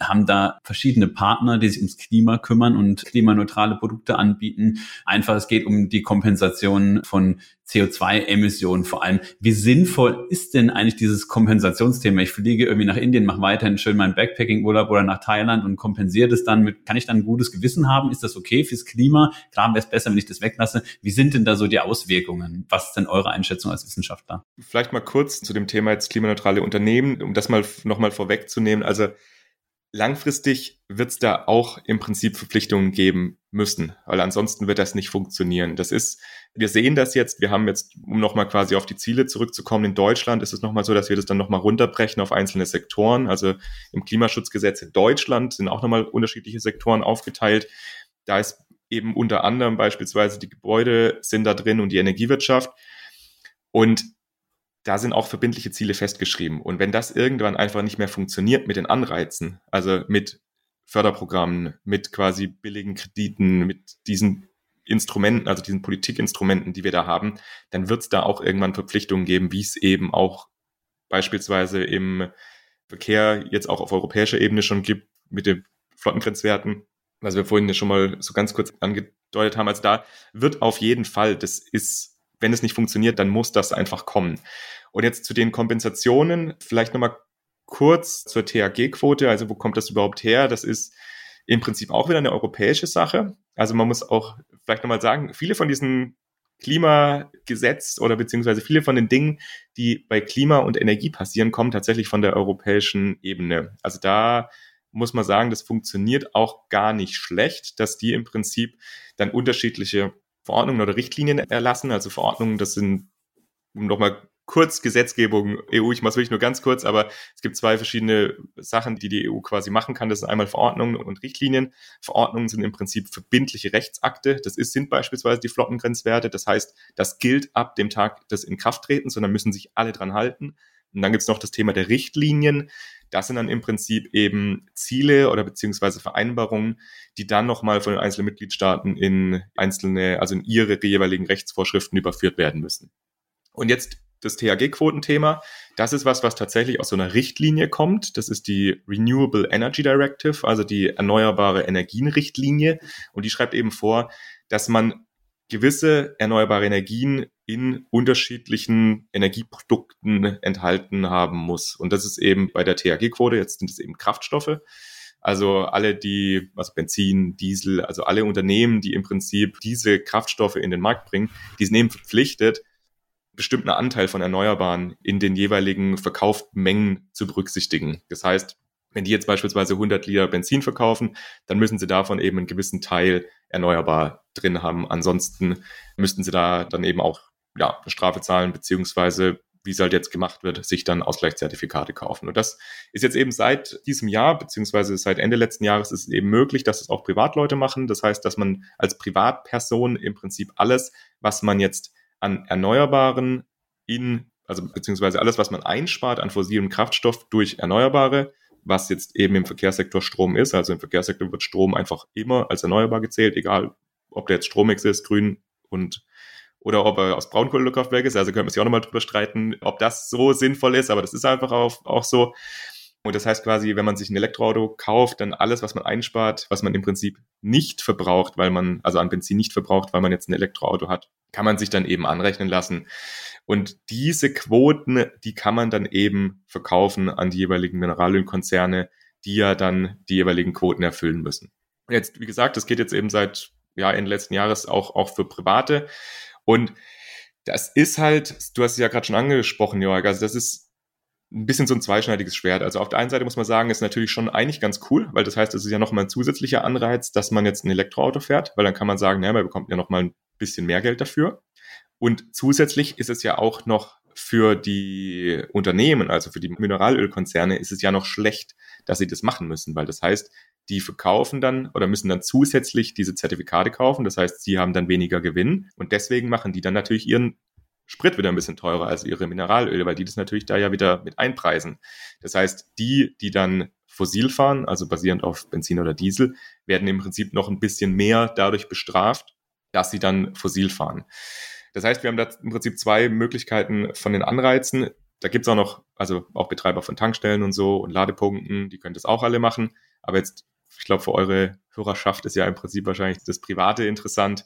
haben da verschiedene Partner, die sich ums Klima kümmern und klimaneutrale Produkte anbieten. Einfach, es geht um die Kompensation von CO2-Emissionen vor allem. Wie sinnvoll ist denn eigentlich dieses Kompensationsthema? Ich fliege irgendwie nach Indien, mache weiterhin schön meinen Backpacking-Urlaub oder nach Thailand und kompensiere das dann mit, kann ich dann ein gutes Gewissen haben? Ist das okay fürs Klima? Klar wäre es besser, wenn ich das weglasse. Wie sind denn da so die Auswirkungen? Was ist denn eure Einschätzung als Wissenschaftler? Vielleicht mal kurz zu dem Thema jetzt klimaneutrale Unternehmen, um das mal nochmal vorwegzunehmen. Also langfristig wird es da auch im Prinzip Verpflichtungen geben müssen, weil ansonsten wird das nicht funktionieren. Das ist, wir sehen das jetzt, wir haben jetzt, um nochmal quasi auf die Ziele zurückzukommen, in Deutschland ist es nochmal so, dass wir das dann nochmal runterbrechen auf einzelne Sektoren. Also im Klimaschutzgesetz in Deutschland sind auch nochmal unterschiedliche Sektoren aufgeteilt. Da ist eben unter anderem beispielsweise die Gebäude sind da drin und die Energiewirtschaft. Und da sind auch verbindliche Ziele festgeschrieben. Und wenn das irgendwann einfach nicht mehr funktioniert mit den Anreizen, also mit Förderprogrammen, mit quasi billigen Krediten, mit diesen Instrumenten, also diesen Politikinstrumenten, die wir da haben, dann wird es da auch irgendwann Verpflichtungen geben, wie es eben auch beispielsweise im Verkehr jetzt auch auf europäischer Ebene schon gibt mit den Flottengrenzwerten, was wir vorhin schon mal so ganz kurz angedeutet haben. Also da wird auf jeden Fall, das ist, wenn es nicht funktioniert, dann muss das einfach kommen. Und jetzt zu den Kompensationen, vielleicht nochmal kurz zur THG-Quote. Also wo kommt das überhaupt her? Das ist im Prinzip auch wieder eine europäische Sache. Also man muss auch vielleicht nochmal sagen, viele von diesen Klimagesetz oder beziehungsweise viele von den Dingen, die bei Klima und Energie passieren, kommen tatsächlich von der europäischen Ebene. Also da muss man sagen, das funktioniert auch gar nicht schlecht, dass die im Prinzip dann unterschiedliche Verordnungen oder Richtlinien erlassen. Also Verordnungen, das sind, um nochmal kurz Gesetzgebung EU, ich mache es wirklich nur ganz kurz, aber es gibt zwei verschiedene Sachen, die die EU quasi machen kann. Das sind einmal Verordnungen und Richtlinien. Verordnungen sind im Prinzip verbindliche Rechtsakte. Das ist, sind beispielsweise die Flottengrenzwerte. Das heißt, das gilt ab dem Tag des Inkrafttretens dann müssen sich alle dran halten. Und dann gibt es noch das Thema der Richtlinien. Das sind dann im Prinzip eben Ziele oder beziehungsweise Vereinbarungen, die dann nochmal von den einzelnen Mitgliedstaaten in einzelne, also in ihre jeweiligen Rechtsvorschriften überführt werden müssen. Und jetzt das THG-Quotenthema. Das ist was, was tatsächlich aus so einer Richtlinie kommt. Das ist die Renewable Energy Directive, also die erneuerbare Energienrichtlinie. Und die schreibt eben vor, dass man gewisse erneuerbare Energien in unterschiedlichen Energieprodukten enthalten haben muss. Und das ist eben bei der THG-Quote, jetzt sind es eben Kraftstoffe. Also alle, die, also Benzin, Diesel, also alle Unternehmen, die im Prinzip diese Kraftstoffe in den Markt bringen, die sind eben verpflichtet, bestimmten Anteil von Erneuerbaren in den jeweiligen verkauften Mengen zu berücksichtigen. Das heißt, wenn die jetzt beispielsweise 100 Liter Benzin verkaufen, dann müssen sie davon eben einen gewissen Teil erneuerbar drin haben. Ansonsten müssten sie da dann eben auch ja, eine Strafe zahlen, beziehungsweise wie es halt jetzt gemacht wird, sich dann Ausgleichszertifikate kaufen. Und das ist jetzt eben seit diesem Jahr, beziehungsweise seit Ende letzten Jahres ist es eben möglich, dass es auch Privatleute machen. Das heißt, dass man als Privatperson im Prinzip alles, was man jetzt an Erneuerbaren in, also beziehungsweise alles, was man einspart an fossilem Kraftstoff durch Erneuerbare, was jetzt eben im Verkehrssektor Strom ist. Also im Verkehrssektor wird Strom einfach immer als erneuerbar gezählt, egal ob der jetzt Strommix ist, grün und oder ob er aus Braunkohlekraftwerk ist. Also können wir sich auch nochmal drüber streiten, ob das so sinnvoll ist, aber das ist einfach auch, auch so. Und das heißt quasi, wenn man sich ein Elektroauto kauft, dann alles, was man einspart, was man im Prinzip nicht verbraucht, weil man, also an Benzin nicht verbraucht, weil man jetzt ein Elektroauto hat, kann man sich dann eben anrechnen lassen. Und diese Quoten, die kann man dann eben verkaufen an die jeweiligen Mineralölkonzerne, die ja dann die jeweiligen Quoten erfüllen müssen. Jetzt, wie gesagt, das geht jetzt eben seit ja, Ende letzten Jahres auch, auch für Private. Und das ist halt, du hast es ja gerade schon angesprochen, Jörg, also das ist ein bisschen so ein zweischneidiges Schwert. Also auf der einen Seite muss man sagen, ist natürlich schon eigentlich ganz cool, weil das heißt, es ist ja nochmal ein zusätzlicher Anreiz, dass man jetzt ein Elektroauto fährt, weil dann kann man sagen, naja, man bekommt ja nochmal ein bisschen mehr Geld dafür. Und zusätzlich ist es ja auch noch für die Unternehmen, also für die Mineralölkonzerne, ist es ja noch schlecht, dass sie das machen müssen, weil das heißt, die verkaufen dann oder müssen dann zusätzlich diese Zertifikate kaufen. Das heißt, sie haben dann weniger Gewinn und deswegen machen die dann natürlich ihren Sprit wieder ein bisschen teurer als ihre Mineralöle, weil die das natürlich da ja wieder mit einpreisen. Das heißt, die, die dann fossil fahren, also basierend auf Benzin oder Diesel, werden im Prinzip noch ein bisschen mehr dadurch bestraft, dass sie dann fossil fahren. Das heißt, wir haben da im Prinzip zwei Möglichkeiten von den Anreizen. Da gibt's auch noch, also auch Betreiber von Tankstellen und so und Ladepunkten, die können das auch alle machen. Aber jetzt, ich glaube, für eure Hörerschaft ist ja im Prinzip wahrscheinlich das Private interessant.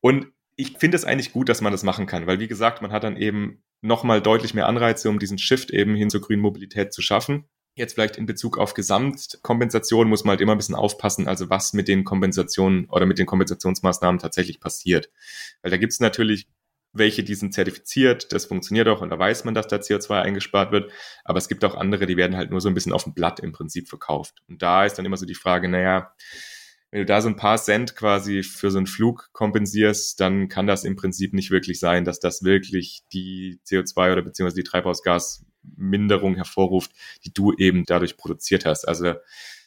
Und ich finde es eigentlich gut, dass man das machen kann, weil wie gesagt, man hat dann eben nochmal deutlich mehr Anreize, um diesen Shift eben hin zur grünen Mobilität zu schaffen. Jetzt vielleicht in Bezug auf Gesamtkompensation muss man halt immer ein bisschen aufpassen, also was mit den Kompensationen oder mit den Kompensationsmaßnahmen tatsächlich passiert. Weil da gibt es natürlich welche, die sind zertifiziert, das funktioniert auch und da weiß man, dass da CO2 eingespart wird. Aber es gibt auch andere, die werden halt nur so ein bisschen auf dem Blatt im Prinzip verkauft. Und da ist dann immer so die Frage, naja, wenn du da so ein paar Cent quasi für so einen Flug kompensierst, dann kann das im Prinzip nicht wirklich sein, dass das wirklich die CO2 oder beziehungsweise die Treibhausgasminderung hervorruft, die du eben dadurch produziert hast. Also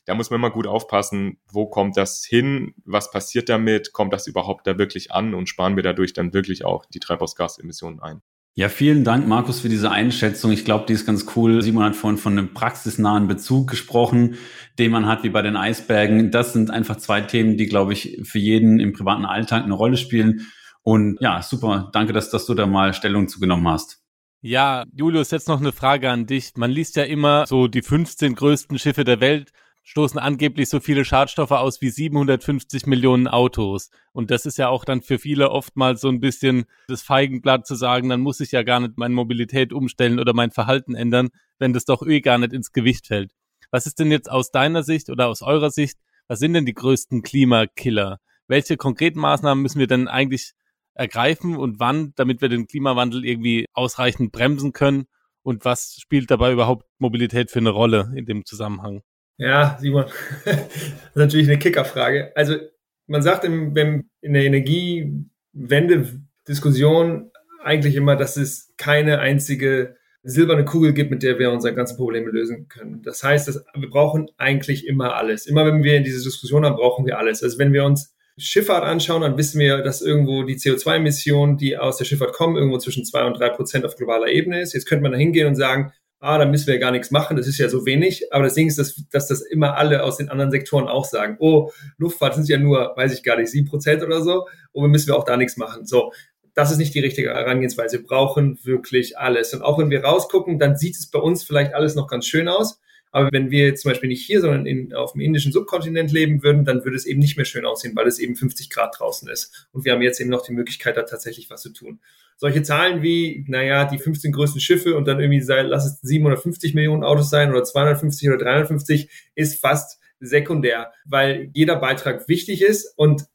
da muss man immer gut aufpassen, wo kommt das hin, was passiert damit, kommt das überhaupt da wirklich an und sparen wir dadurch dann wirklich auch die Treibhausgasemissionen ein. Ja, vielen Dank, Markus, für diese Einschätzung. Ich glaube, die ist ganz cool. Simon hat vorhin von einem praxisnahen Bezug gesprochen, den man hat, wie bei den Eisbergen. Das sind einfach zwei Themen, die, glaube ich, für jeden im privaten Alltag eine Rolle spielen. Und ja, super. Danke, dass, dass du da mal Stellung zugenommen hast. Ja, Julius, jetzt noch eine Frage an dich. Man liest ja immer so die 15 größten Schiffe der Welt stoßen angeblich so viele Schadstoffe aus wie 750 Millionen Autos. Und das ist ja auch dann für viele oftmals so ein bisschen das Feigenblatt zu sagen, dann muss ich ja gar nicht meine Mobilität umstellen oder mein Verhalten ändern, wenn das doch eh gar nicht ins Gewicht fällt. Was ist denn jetzt aus deiner Sicht oder aus eurer Sicht, was sind denn die größten Klimakiller? Welche konkreten Maßnahmen müssen wir denn eigentlich ergreifen und wann, damit wir den Klimawandel irgendwie ausreichend bremsen können? Und was spielt dabei überhaupt Mobilität für eine Rolle in dem Zusammenhang? Ja, Simon, das ist natürlich eine Kickerfrage. Also man sagt im, in der Energiewende-Diskussion eigentlich immer, dass es keine einzige silberne Kugel gibt, mit der wir unsere ganzen Probleme lösen können. Das heißt, dass wir brauchen eigentlich immer alles. Immer wenn wir in diese Diskussion haben, brauchen wir alles. Also wenn wir uns Schifffahrt anschauen, dann wissen wir, dass irgendwo die CO2-Emissionen, die aus der Schifffahrt kommen, irgendwo zwischen zwei und drei Prozent auf globaler Ebene ist. Jetzt könnte man da hingehen und sagen, ah, da müssen wir gar nichts machen, das ist ja so wenig. Aber das Ding ist, dass, dass das immer alle aus den anderen Sektoren auch sagen. Oh, Luftfahrt sind ja nur, weiß ich gar nicht, sieben Prozent oder so. Und wir müssen wir auch da nichts machen. So. Das ist nicht die richtige Herangehensweise. Wir brauchen wirklich alles. Und auch wenn wir rausgucken, dann sieht es bei uns vielleicht alles noch ganz schön aus. Aber wenn wir jetzt zum Beispiel nicht hier, sondern in, auf dem indischen Subkontinent leben würden, dann würde es eben nicht mehr schön aussehen, weil es eben 50 Grad draußen ist. Und wir haben jetzt eben noch die Möglichkeit, da tatsächlich was zu tun. Solche Zahlen wie, naja, die 15 größten Schiffe und dann irgendwie, sei, lass es 750 Millionen Autos sein oder 250 oder 350, ist fast sekundär, weil jeder Beitrag wichtig ist und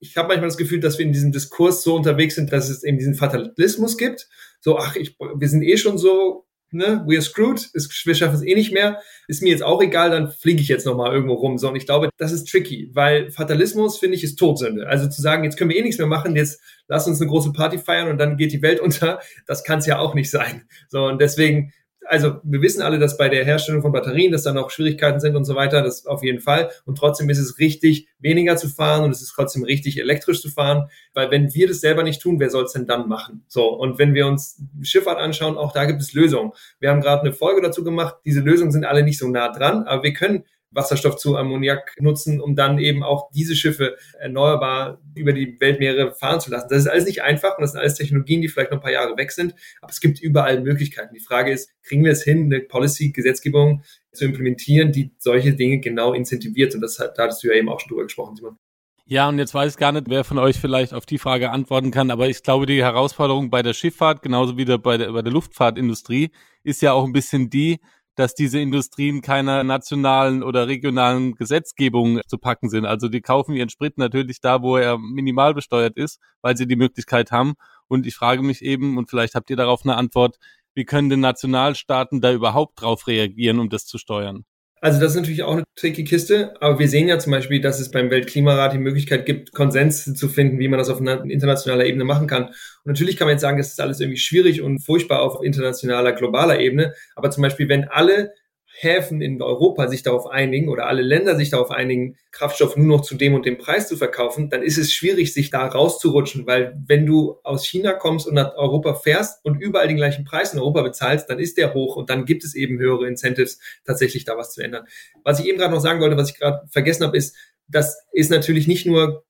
ich habe manchmal das Gefühl, dass wir in diesem Diskurs so unterwegs sind, dass es eben diesen Fatalismus gibt. So, ach, ich, wir sind eh schon so ne, we are screwed, wir schaffen es eh nicht mehr, ist mir jetzt auch egal, dann fliege ich jetzt nochmal irgendwo rum. So, und ich glaube, das ist tricky, weil Fatalismus, finde ich, ist Todsünde. Also zu sagen, jetzt können wir eh nichts mehr machen, jetzt lass uns eine große Party feiern und dann geht die Welt unter, das kann es ja auch nicht sein. So, und deswegen also wir wissen alle, dass bei der Herstellung von Batterien, dass da noch Schwierigkeiten sind und so weiter, das auf jeden Fall. Und trotzdem ist es richtig, weniger zu fahren und es ist trotzdem richtig, elektrisch zu fahren, weil wenn wir das selber nicht tun, wer soll es denn dann machen? So, und wenn wir uns Schifffahrt anschauen, auch da gibt es Lösungen. Wir haben gerade eine Folge dazu gemacht, diese Lösungen sind alle nicht so nah dran, aber wir können Wasserstoff zu Ammoniak nutzen, um dann eben auch diese Schiffe erneuerbar über die Weltmeere fahren zu lassen. Das ist alles nicht einfach und das sind alles Technologien, die vielleicht noch ein paar Jahre weg sind, aber es gibt überall Möglichkeiten. Die Frage ist, kriegen wir es hin, eine Policy, Gesetzgebung zu implementieren, die solche Dinge genau incentiviert und das da hattest du ja eben auch schon drüber gesprochen, Simon. Ja, und jetzt weiß ich gar nicht, wer von euch vielleicht auf die Frage antworten kann, aber ich glaube, die Herausforderung bei der Schifffahrt, genauso wie bei der, bei der Luftfahrtindustrie, ist ja auch ein bisschen die, dass diese Industrien keiner nationalen oder regionalen Gesetzgebung zu packen sind. Also die kaufen ihren Sprit natürlich da, wo er minimal besteuert ist, weil sie die Möglichkeit haben. Und ich frage mich eben, und vielleicht habt ihr darauf eine Antwort, wie können denn Nationalstaaten da überhaupt drauf reagieren, um das zu steuern? Also das ist natürlich auch eine tricky Kiste, aber wir sehen ja zum Beispiel, dass es beim Weltklimarat die Möglichkeit gibt, Konsens zu finden, wie man das auf internationaler Ebene machen kann. Und natürlich kann man jetzt sagen, das ist alles irgendwie schwierig und furchtbar auf internationaler, globaler Ebene, aber zum Beispiel, wenn alle Häfen in Europa sich darauf einigen oder alle Länder sich darauf einigen, Kraftstoff nur noch zu dem und dem Preis zu verkaufen, dann ist es schwierig, sich da rauszurutschen, weil wenn du aus China kommst und nach Europa fährst und überall den gleichen Preis in Europa bezahlst, dann ist der hoch und dann gibt es eben höhere Incentives, tatsächlich da was zu ändern. Was ich eben gerade noch sagen wollte, was ich gerade vergessen habe, ist, das ist natürlich nicht nur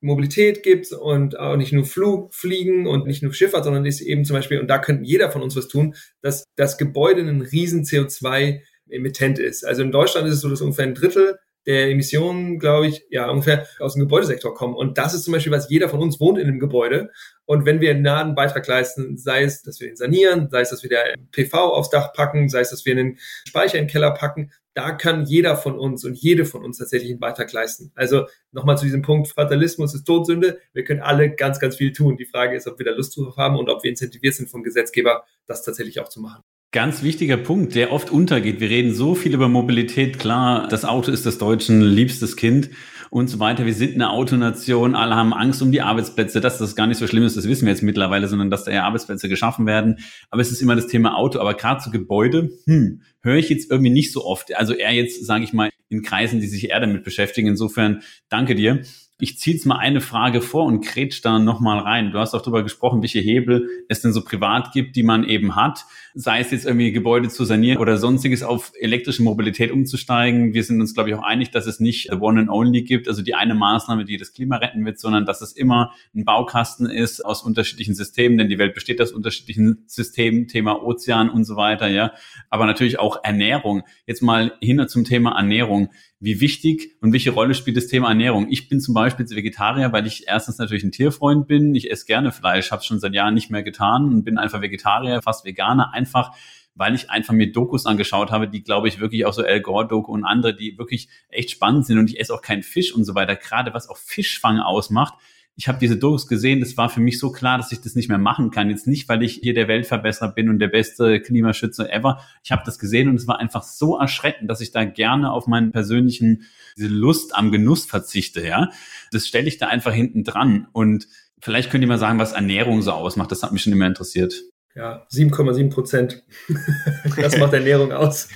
Mobilität gibt und auch nicht nur Flug, Fliegen und nicht nur Schifffahrt, sondern ist eben zum Beispiel, und da könnte jeder von uns was tun, dass das Gebäude einen riesen CO2 Emittent ist. Also in Deutschland ist es so, dass ungefähr ein Drittel der Emissionen, glaube ich, ja, ungefähr aus dem Gebäudesektor kommen. Und das ist zum Beispiel, was jeder von uns wohnt in einem Gebäude. Und wenn wir einen nahen Beitrag leisten, sei es, dass wir ihn sanieren, sei es, dass wir der PV aufs Dach packen, sei es, dass wir einen Speicher in den Keller packen, da kann jeder von uns und jede von uns tatsächlich einen Beitrag leisten. Also nochmal zu diesem Punkt, Fatalismus ist Todsünde. Wir können alle ganz, ganz viel tun. Die Frage ist, ob wir da Lust drauf haben und ob wir incentiviert sind vom Gesetzgeber, das tatsächlich auch zu machen. Ganz wichtiger Punkt, der oft untergeht. Wir reden so viel über Mobilität. Klar, das Auto ist das Deutschen liebstes Kind und so weiter. Wir sind eine Autonation. Alle haben Angst um die Arbeitsplätze. Dass das gar nicht so schlimm ist, das wissen wir jetzt mittlerweile, sondern dass da ja Arbeitsplätze geschaffen werden. Aber es ist immer das Thema Auto. Aber gerade zu Gebäude, hm, höre ich jetzt irgendwie nicht so oft. Also eher jetzt, sage ich mal, in Kreisen, die sich eher damit beschäftigen. Insofern danke dir. Ich ziehe jetzt mal eine Frage vor und kretsch da nochmal rein. Du hast auch darüber gesprochen, welche Hebel es denn so privat gibt, die man eben hat. Sei es jetzt irgendwie Gebäude zu sanieren oder sonstiges auf elektrische Mobilität umzusteigen. Wir sind uns, glaube ich, auch einig, dass es nicht One and Only gibt, also die eine Maßnahme, die das Klima retten wird, sondern dass es immer ein Baukasten ist aus unterschiedlichen Systemen, denn die Welt besteht aus unterschiedlichen Systemen, Thema Ozean und so weiter, ja. Aber natürlich auch Ernährung. Jetzt mal hin zum Thema Ernährung wie wichtig und welche Rolle spielt das Thema Ernährung? Ich bin zum Beispiel Vegetarier, weil ich erstens natürlich ein Tierfreund bin. Ich esse gerne Fleisch, habe es schon seit Jahren nicht mehr getan und bin einfach Vegetarier, fast Veganer, einfach weil ich einfach mir Dokus angeschaut habe, die glaube ich wirklich auch so El Gore-Doku und andere, die wirklich echt spannend sind und ich esse auch keinen Fisch und so weiter. Gerade was auch Fischfang ausmacht, ich habe diese Dokus gesehen, das war für mich so klar, dass ich das nicht mehr machen kann. Jetzt nicht, weil ich hier der Weltverbesserer bin und der beste Klimaschützer ever. Ich habe das gesehen und es war einfach so erschreckend, dass ich da gerne auf meinen persönlichen diese Lust am Genuss verzichte. Ja, das stelle ich da einfach hinten dran. Und vielleicht könnt ihr mal sagen, was Ernährung so ausmacht. Das hat mich schon immer interessiert. Ja, 7,7 Prozent. das macht Ernährung aus.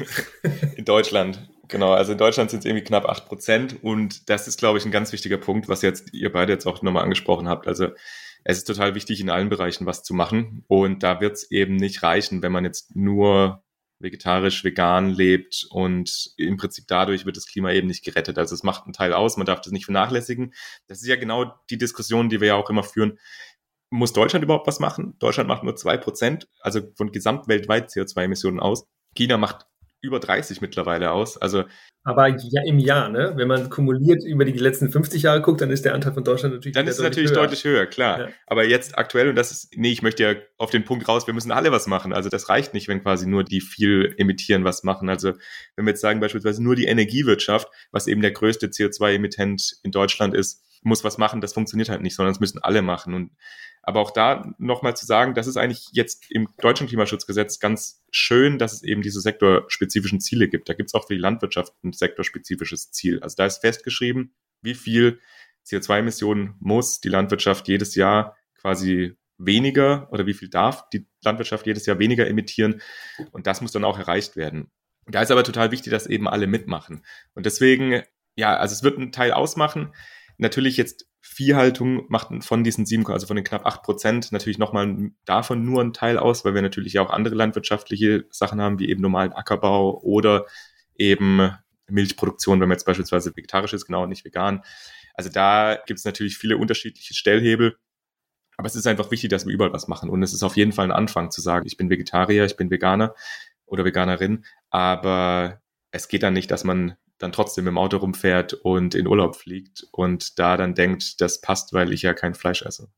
In Deutschland. Genau, also in Deutschland sind es irgendwie knapp acht Prozent und das ist, glaube ich, ein ganz wichtiger Punkt, was jetzt ihr beide jetzt auch nochmal angesprochen habt. Also es ist total wichtig, in allen Bereichen was zu machen und da wird es eben nicht reichen, wenn man jetzt nur vegetarisch, vegan lebt und im Prinzip dadurch wird das Klima eben nicht gerettet. Also es macht einen Teil aus, man darf das nicht vernachlässigen. Das ist ja genau die Diskussion, die wir ja auch immer führen. Muss Deutschland überhaupt was machen? Deutschland macht nur zwei Prozent, also von gesamtweltweit CO2-Emissionen aus. China macht über 30 mittlerweile aus. Also aber ja, im Jahr, ne? Wenn man kumuliert über die letzten 50 Jahre guckt, dann ist der Anteil von Deutschland natürlich Dann ist es natürlich höher. deutlich höher, klar. Ja. Aber jetzt aktuell, und das ist, nee, ich möchte ja auf den Punkt raus, wir müssen alle was machen. Also das reicht nicht, wenn quasi nur die viel emittieren was machen. Also wenn wir jetzt sagen, beispielsweise nur die Energiewirtschaft, was eben der größte CO2-Emittent in Deutschland ist, muss was machen, das funktioniert halt nicht, sondern es müssen alle machen. Und aber auch da nochmal zu sagen, das ist eigentlich jetzt im deutschen Klimaschutzgesetz ganz schön, dass es eben diese sektorspezifischen Ziele gibt. Da gibt es auch für die Landwirtschaft ein sektorspezifisches Ziel. Also da ist festgeschrieben, wie viel CO2-Emissionen muss die Landwirtschaft jedes Jahr quasi weniger oder wie viel darf die Landwirtschaft jedes Jahr weniger emittieren. Und das muss dann auch erreicht werden. Da ist aber total wichtig, dass eben alle mitmachen. Und deswegen, ja, also es wird einen Teil ausmachen. Natürlich jetzt Viehhaltung macht von diesen sieben, also von den knapp acht Prozent natürlich nochmal davon nur einen Teil aus, weil wir natürlich auch andere landwirtschaftliche Sachen haben, wie eben normalen Ackerbau oder eben Milchproduktion, wenn man jetzt beispielsweise vegetarisch ist, genau, nicht vegan. Also da gibt es natürlich viele unterschiedliche Stellhebel. Aber es ist einfach wichtig, dass wir überall was machen. Und es ist auf jeden Fall ein Anfang zu sagen, ich bin Vegetarier, ich bin Veganer oder Veganerin. Aber es geht dann nicht, dass man dann trotzdem im Auto rumfährt und in Urlaub fliegt und da dann denkt, das passt, weil ich ja kein Fleisch esse.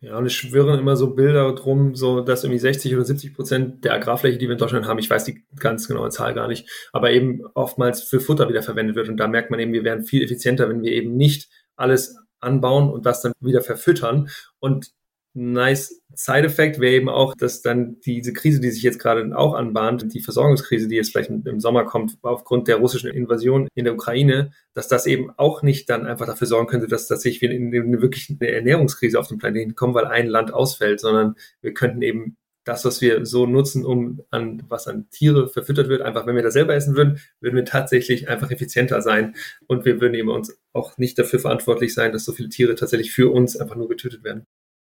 Ja, und es schwirren immer so Bilder drum, so dass irgendwie 60 oder 70 Prozent der Agrarfläche, die wir in Deutschland haben, ich weiß die ganz genaue Zahl gar nicht, aber eben oftmals für Futter wieder verwendet wird. Und da merkt man eben, wir wären viel effizienter, wenn wir eben nicht alles anbauen und das dann wieder verfüttern. Und nice Side-Effekt wäre eben auch, dass dann diese Krise, die sich jetzt gerade auch anbahnt, die Versorgungskrise, die jetzt vielleicht im Sommer kommt, aufgrund der russischen Invasion in der Ukraine, dass das eben auch nicht dann einfach dafür sorgen könnte, dass tatsächlich wir in eine wirklich eine Ernährungskrise auf dem Planeten kommen, weil ein Land ausfällt, sondern wir könnten eben das, was wir so nutzen, um an was an Tiere verfüttert wird, einfach wenn wir das selber essen würden, würden wir tatsächlich einfach effizienter sein und wir würden eben uns auch nicht dafür verantwortlich sein, dass so viele Tiere tatsächlich für uns einfach nur getötet werden.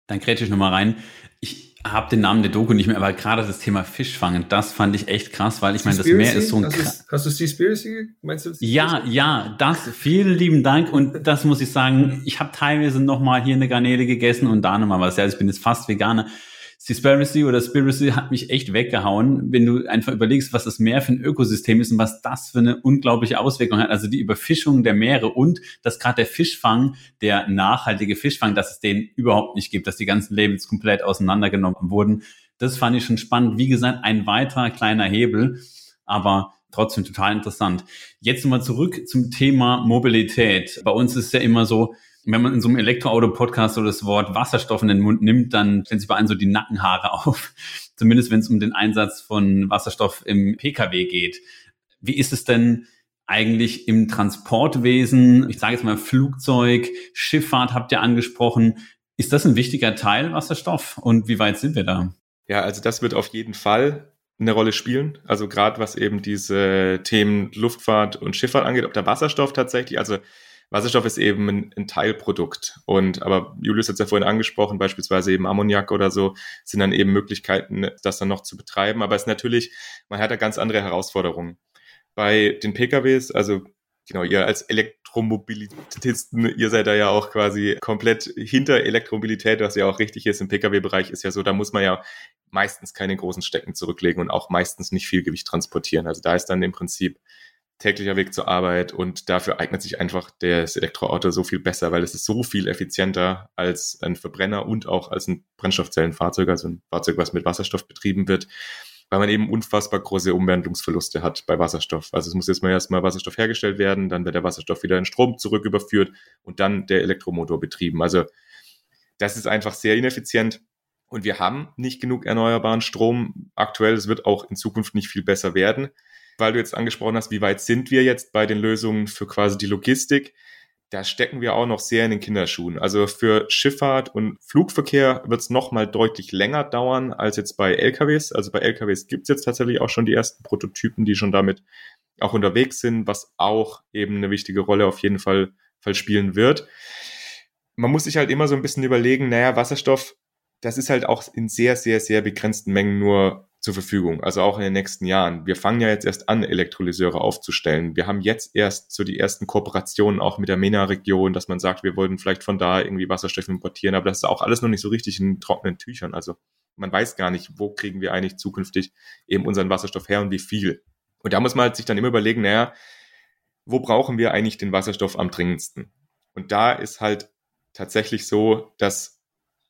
Dann ich nochmal rein. Ich habe den Namen der Doku nicht mehr, aber gerade das Thema Fischfangen, das fand ich echt krass, weil ich meine, das Meer ist so ein... Hast, hast du Seaspiracy? Meinst du Ja, ja, das, vielen lieben Dank und das muss ich sagen, ich habe teilweise nochmal hier eine Garnele gegessen und da nochmal was. Ja, ich bin jetzt fast Veganer. Seaspiracy oder Spiracy hat mich echt weggehauen, wenn du einfach überlegst, was das Meer für ein Ökosystem ist und was das für eine unglaubliche Auswirkung hat. Also die Überfischung der Meere und dass gerade der Fischfang, der nachhaltige Fischfang, dass es den überhaupt nicht gibt, dass die ganzen Labels komplett auseinandergenommen wurden. Das fand ich schon spannend. Wie gesagt, ein weiterer kleiner Hebel, aber trotzdem total interessant. Jetzt nochmal zurück zum Thema Mobilität. Bei uns ist ja immer so, wenn man in so einem Elektroauto-Podcast so das Wort Wasserstoff in den Mund nimmt, dann stellen sich bei allen so die Nackenhaare auf. Zumindest wenn es um den Einsatz von Wasserstoff im Pkw geht. Wie ist es denn eigentlich im Transportwesen? Ich sage jetzt mal Flugzeug, Schifffahrt habt ihr angesprochen. Ist das ein wichtiger Teil Wasserstoff? Und wie weit sind wir da? Ja, also das wird auf jeden Fall eine Rolle spielen. Also gerade was eben diese Themen Luftfahrt und Schifffahrt angeht, ob der Wasserstoff tatsächlich, also Wasserstoff ist eben ein, ein, Teilprodukt. Und aber Julius hat es ja vorhin angesprochen, beispielsweise eben Ammoniak oder so, sind dann eben Möglichkeiten, das dann noch zu betreiben. Aber es ist natürlich, man hat da ganz andere Herausforderungen. Bei den PKWs, also genau, ihr als Elektromobilitisten, ihr seid da ja auch quasi komplett hinter Elektromobilität, was ja auch richtig ist. Im Pkw-Bereich ist ja so, da muss man ja meistens keine großen Stecken zurücklegen und auch meistens nicht viel Gewicht transportieren. Also da ist dann im Prinzip täglicher Weg zur Arbeit und dafür eignet sich einfach das Elektroauto so viel besser, weil es ist so viel effizienter als ein Verbrenner und auch als ein Brennstoffzellenfahrzeug, also ein Fahrzeug, was mit Wasserstoff betrieben wird, weil man eben unfassbar große Umwandlungsverluste hat bei Wasserstoff. Also es muss jetzt mal erstmal Wasserstoff hergestellt werden, dann wird der Wasserstoff wieder in Strom zurücküberführt und dann der Elektromotor betrieben. Also das ist einfach sehr ineffizient. Und wir haben nicht genug erneuerbaren Strom aktuell. Es wird auch in Zukunft nicht viel besser werden weil du jetzt angesprochen hast, wie weit sind wir jetzt bei den Lösungen für quasi die Logistik? Da stecken wir auch noch sehr in den Kinderschuhen. Also für Schifffahrt und Flugverkehr wird es nochmal deutlich länger dauern als jetzt bei LKWs. Also bei LKWs gibt es jetzt tatsächlich auch schon die ersten Prototypen, die schon damit auch unterwegs sind, was auch eben eine wichtige Rolle auf jeden Fall, Fall spielen wird. Man muss sich halt immer so ein bisschen überlegen, naja, Wasserstoff, das ist halt auch in sehr, sehr, sehr begrenzten Mengen nur zur Verfügung, also auch in den nächsten Jahren. Wir fangen ja jetzt erst an, Elektrolyseure aufzustellen. Wir haben jetzt erst so die ersten Kooperationen auch mit der MENA-Region, dass man sagt, wir wollten vielleicht von da irgendwie Wasserstoff importieren, aber das ist auch alles noch nicht so richtig in trockenen Tüchern. Also man weiß gar nicht, wo kriegen wir eigentlich zukünftig eben unseren Wasserstoff her und wie viel. Und da muss man halt sich dann immer überlegen, naja, wo brauchen wir eigentlich den Wasserstoff am dringendsten? Und da ist halt tatsächlich so, dass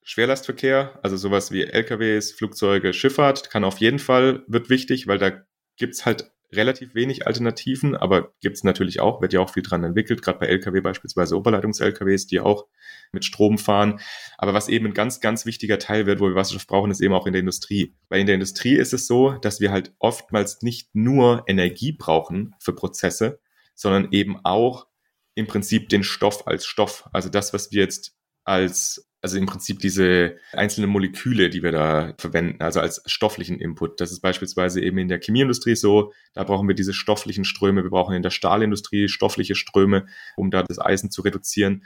Schwerlastverkehr, also sowas wie LKWs, Flugzeuge, Schifffahrt, kann auf jeden Fall, wird wichtig, weil da gibt's halt relativ wenig Alternativen, aber gibt's natürlich auch, wird ja auch viel dran entwickelt, gerade bei LKW beispielsweise Oberleitungs-LKWs, die auch mit Strom fahren. Aber was eben ein ganz, ganz wichtiger Teil wird, wo wir Wasserstoff brauchen, ist eben auch in der Industrie. Weil in der Industrie ist es so, dass wir halt oftmals nicht nur Energie brauchen für Prozesse, sondern eben auch im Prinzip den Stoff als Stoff. Also das, was wir jetzt als also im Prinzip diese einzelnen Moleküle, die wir da verwenden, also als stofflichen Input. Das ist beispielsweise eben in der Chemieindustrie so. Da brauchen wir diese stofflichen Ströme. Wir brauchen in der Stahlindustrie stoffliche Ströme, um da das Eisen zu reduzieren.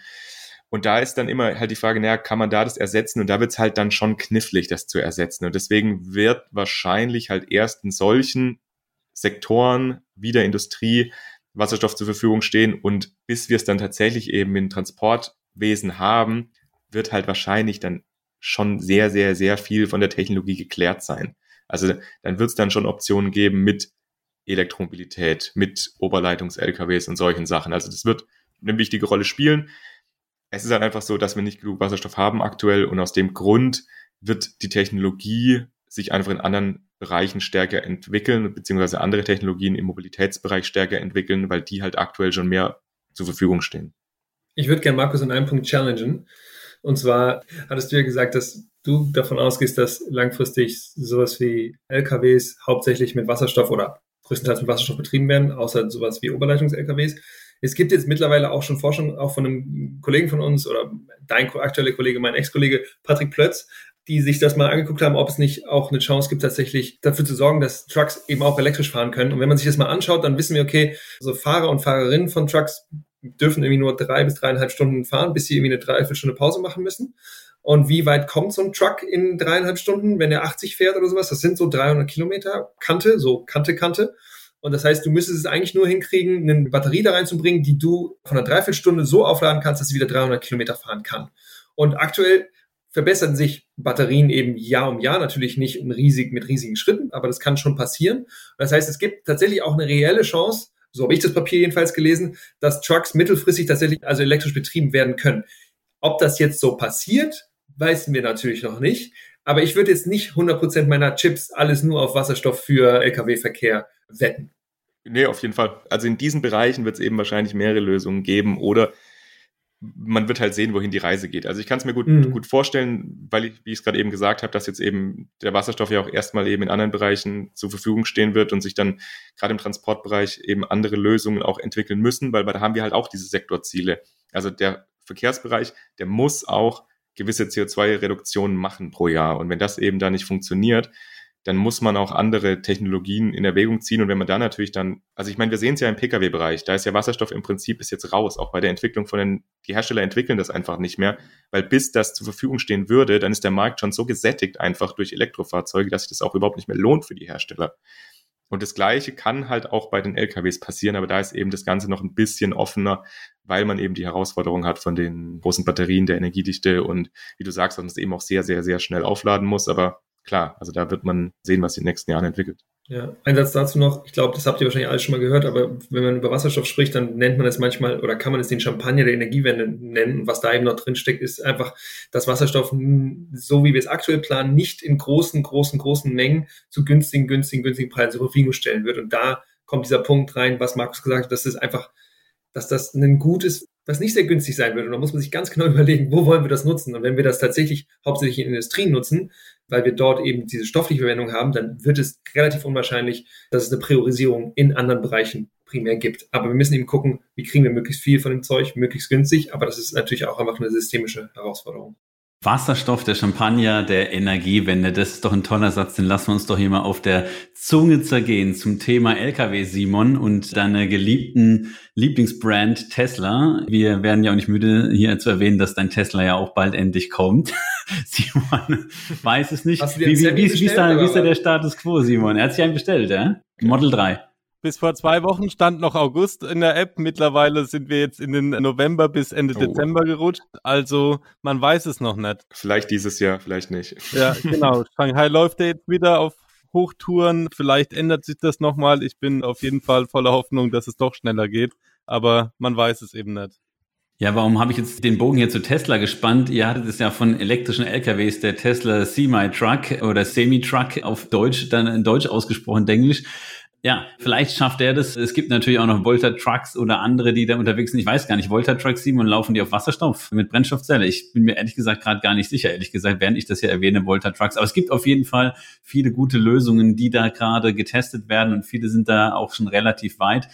Und da ist dann immer halt die Frage, naja, kann man da das ersetzen? Und da wird es halt dann schon knifflig, das zu ersetzen. Und deswegen wird wahrscheinlich halt erst in solchen Sektoren wie der Industrie Wasserstoff zur Verfügung stehen und bis wir es dann tatsächlich eben in Transportwesen haben, wird halt wahrscheinlich dann schon sehr, sehr, sehr viel von der Technologie geklärt sein. Also dann wird es dann schon Optionen geben mit Elektromobilität, mit Oberleitungs-LKWs und solchen Sachen. Also das wird eine wichtige Rolle spielen. Es ist halt einfach so, dass wir nicht genug Wasserstoff haben aktuell und aus dem Grund wird die Technologie sich einfach in anderen Bereichen stärker entwickeln, beziehungsweise andere Technologien im Mobilitätsbereich stärker entwickeln, weil die halt aktuell schon mehr zur Verfügung stehen. Ich würde gerne Markus in einem Punkt challengen. Und zwar hattest du ja gesagt, dass du davon ausgehst, dass langfristig sowas wie LKWs hauptsächlich mit Wasserstoff oder größtenteils mit Wasserstoff betrieben werden, außer sowas wie Oberleitungs-LKWs. Es gibt jetzt mittlerweile auch schon Forschung, auch von einem Kollegen von uns oder dein aktueller Kollege, mein Ex-Kollege Patrick Plötz, die sich das mal angeguckt haben, ob es nicht auch eine Chance gibt, tatsächlich dafür zu sorgen, dass Trucks eben auch elektrisch fahren können. Und wenn man sich das mal anschaut, dann wissen wir, okay, so Fahrer und Fahrerinnen von Trucks dürfen irgendwie nur drei bis dreieinhalb Stunden fahren, bis sie irgendwie eine Dreiviertelstunde Pause machen müssen. Und wie weit kommt so ein Truck in dreieinhalb Stunden, wenn er 80 fährt oder sowas? Das sind so 300 Kilometer Kante, so Kante, Kante. Und das heißt, du müsstest es eigentlich nur hinkriegen, eine Batterie da reinzubringen, die du von einer Dreiviertelstunde so aufladen kannst, dass sie wieder 300 Kilometer fahren kann. Und aktuell verbessern sich Batterien eben Jahr um Jahr, natürlich nicht riesig, mit riesigen Schritten, aber das kann schon passieren. Das heißt, es gibt tatsächlich auch eine reelle Chance, so habe ich das Papier jedenfalls gelesen, dass Trucks mittelfristig tatsächlich also elektrisch betrieben werden können. Ob das jetzt so passiert, wissen wir natürlich noch nicht. Aber ich würde jetzt nicht 100% meiner Chips alles nur auf Wasserstoff für Lkw-Verkehr wetten. Nee, auf jeden Fall. Also in diesen Bereichen wird es eben wahrscheinlich mehrere Lösungen geben oder man wird halt sehen, wohin die Reise geht. Also ich kann es mir gut, mhm. gut vorstellen, weil ich, wie ich es gerade eben gesagt habe, dass jetzt eben der Wasserstoff ja auch erstmal eben in anderen Bereichen zur Verfügung stehen wird und sich dann gerade im Transportbereich eben andere Lösungen auch entwickeln müssen, weil da haben wir halt auch diese Sektorziele. Also der Verkehrsbereich, der muss auch gewisse CO2-Reduktionen machen pro Jahr. Und wenn das eben da nicht funktioniert, dann muss man auch andere Technologien in Erwägung ziehen. Und wenn man da natürlich dann, also ich meine, wir sehen es ja im Pkw-Bereich, da ist ja Wasserstoff im Prinzip ist jetzt raus, auch bei der Entwicklung von den, die Hersteller entwickeln das einfach nicht mehr, weil bis das zur Verfügung stehen würde, dann ist der Markt schon so gesättigt einfach durch Elektrofahrzeuge, dass sich das auch überhaupt nicht mehr lohnt für die Hersteller. Und das Gleiche kann halt auch bei den LKWs passieren, aber da ist eben das Ganze noch ein bisschen offener, weil man eben die Herausforderung hat von den großen Batterien, der Energiedichte und wie du sagst, dass man es eben auch sehr, sehr, sehr schnell aufladen muss. Aber klar, also da wird man sehen, was in den nächsten Jahren entwickelt. Ja, ein Satz dazu noch. Ich glaube, das habt ihr wahrscheinlich alles schon mal gehört, aber wenn man über Wasserstoff spricht, dann nennt man es manchmal oder kann man es den Champagner der Energiewende nennen. Und was da eben noch drin steckt, ist einfach, dass Wasserstoff, so wie wir es aktuell planen, nicht in großen, großen, großen Mengen zu günstigen, günstigen, günstigen Preisen zur Verfügung stellen wird. Und da kommt dieser Punkt rein, was Markus gesagt hat, dass es einfach, dass das ein gutes was nicht sehr günstig sein wird. Und da muss man sich ganz genau überlegen, wo wollen wir das nutzen? Und wenn wir das tatsächlich hauptsächlich in Industrien nutzen, weil wir dort eben diese stoffliche Verwendung haben, dann wird es relativ unwahrscheinlich, dass es eine Priorisierung in anderen Bereichen primär gibt. Aber wir müssen eben gucken, wie kriegen wir möglichst viel von dem Zeug, möglichst günstig. Aber das ist natürlich auch einfach eine systemische Herausforderung. Wasserstoff, der Champagner, der Energiewende, das ist doch ein toller Satz, den lassen wir uns doch hier mal auf der Zunge zergehen zum Thema LKW, Simon, und deine geliebten Lieblingsbrand Tesla. Wir werden ja auch nicht müde, hier zu erwähnen, dass dein Tesla ja auch bald endlich kommt. Simon weiß es nicht. Wie, wie, wie, wie, ist da, wie ist da der Status quo, Simon? Er hat sich einen bestellt, ja? Model 3 bis vor zwei Wochen stand noch August in der App. Mittlerweile sind wir jetzt in den November bis Ende oh. Dezember gerutscht. Also man weiß es noch nicht. Vielleicht dieses Jahr, vielleicht nicht. Ja, genau. Shanghai läuft ja jetzt wieder auf Hochtouren. Vielleicht ändert sich das nochmal. Ich bin auf jeden Fall voller Hoffnung, dass es doch schneller geht. Aber man weiß es eben nicht. Ja, warum habe ich jetzt den Bogen hier zu Tesla gespannt? Ihr hattet es ja von elektrischen LKWs, der Tesla Semi-Truck oder Semi-Truck auf Deutsch, dann in Deutsch ausgesprochen, Englisch. Ja, vielleicht schafft er das. Es gibt natürlich auch noch Volta Trucks oder andere, die da unterwegs sind. Ich weiß gar nicht, Volta Trucks, Simon, laufen die auf Wasserstoff mit Brennstoffzelle? Ich bin mir ehrlich gesagt gerade gar nicht sicher, ehrlich gesagt, während ich das hier erwähne, Volta Trucks. Aber es gibt auf jeden Fall viele gute Lösungen, die da gerade getestet werden und viele sind da auch schon relativ weit.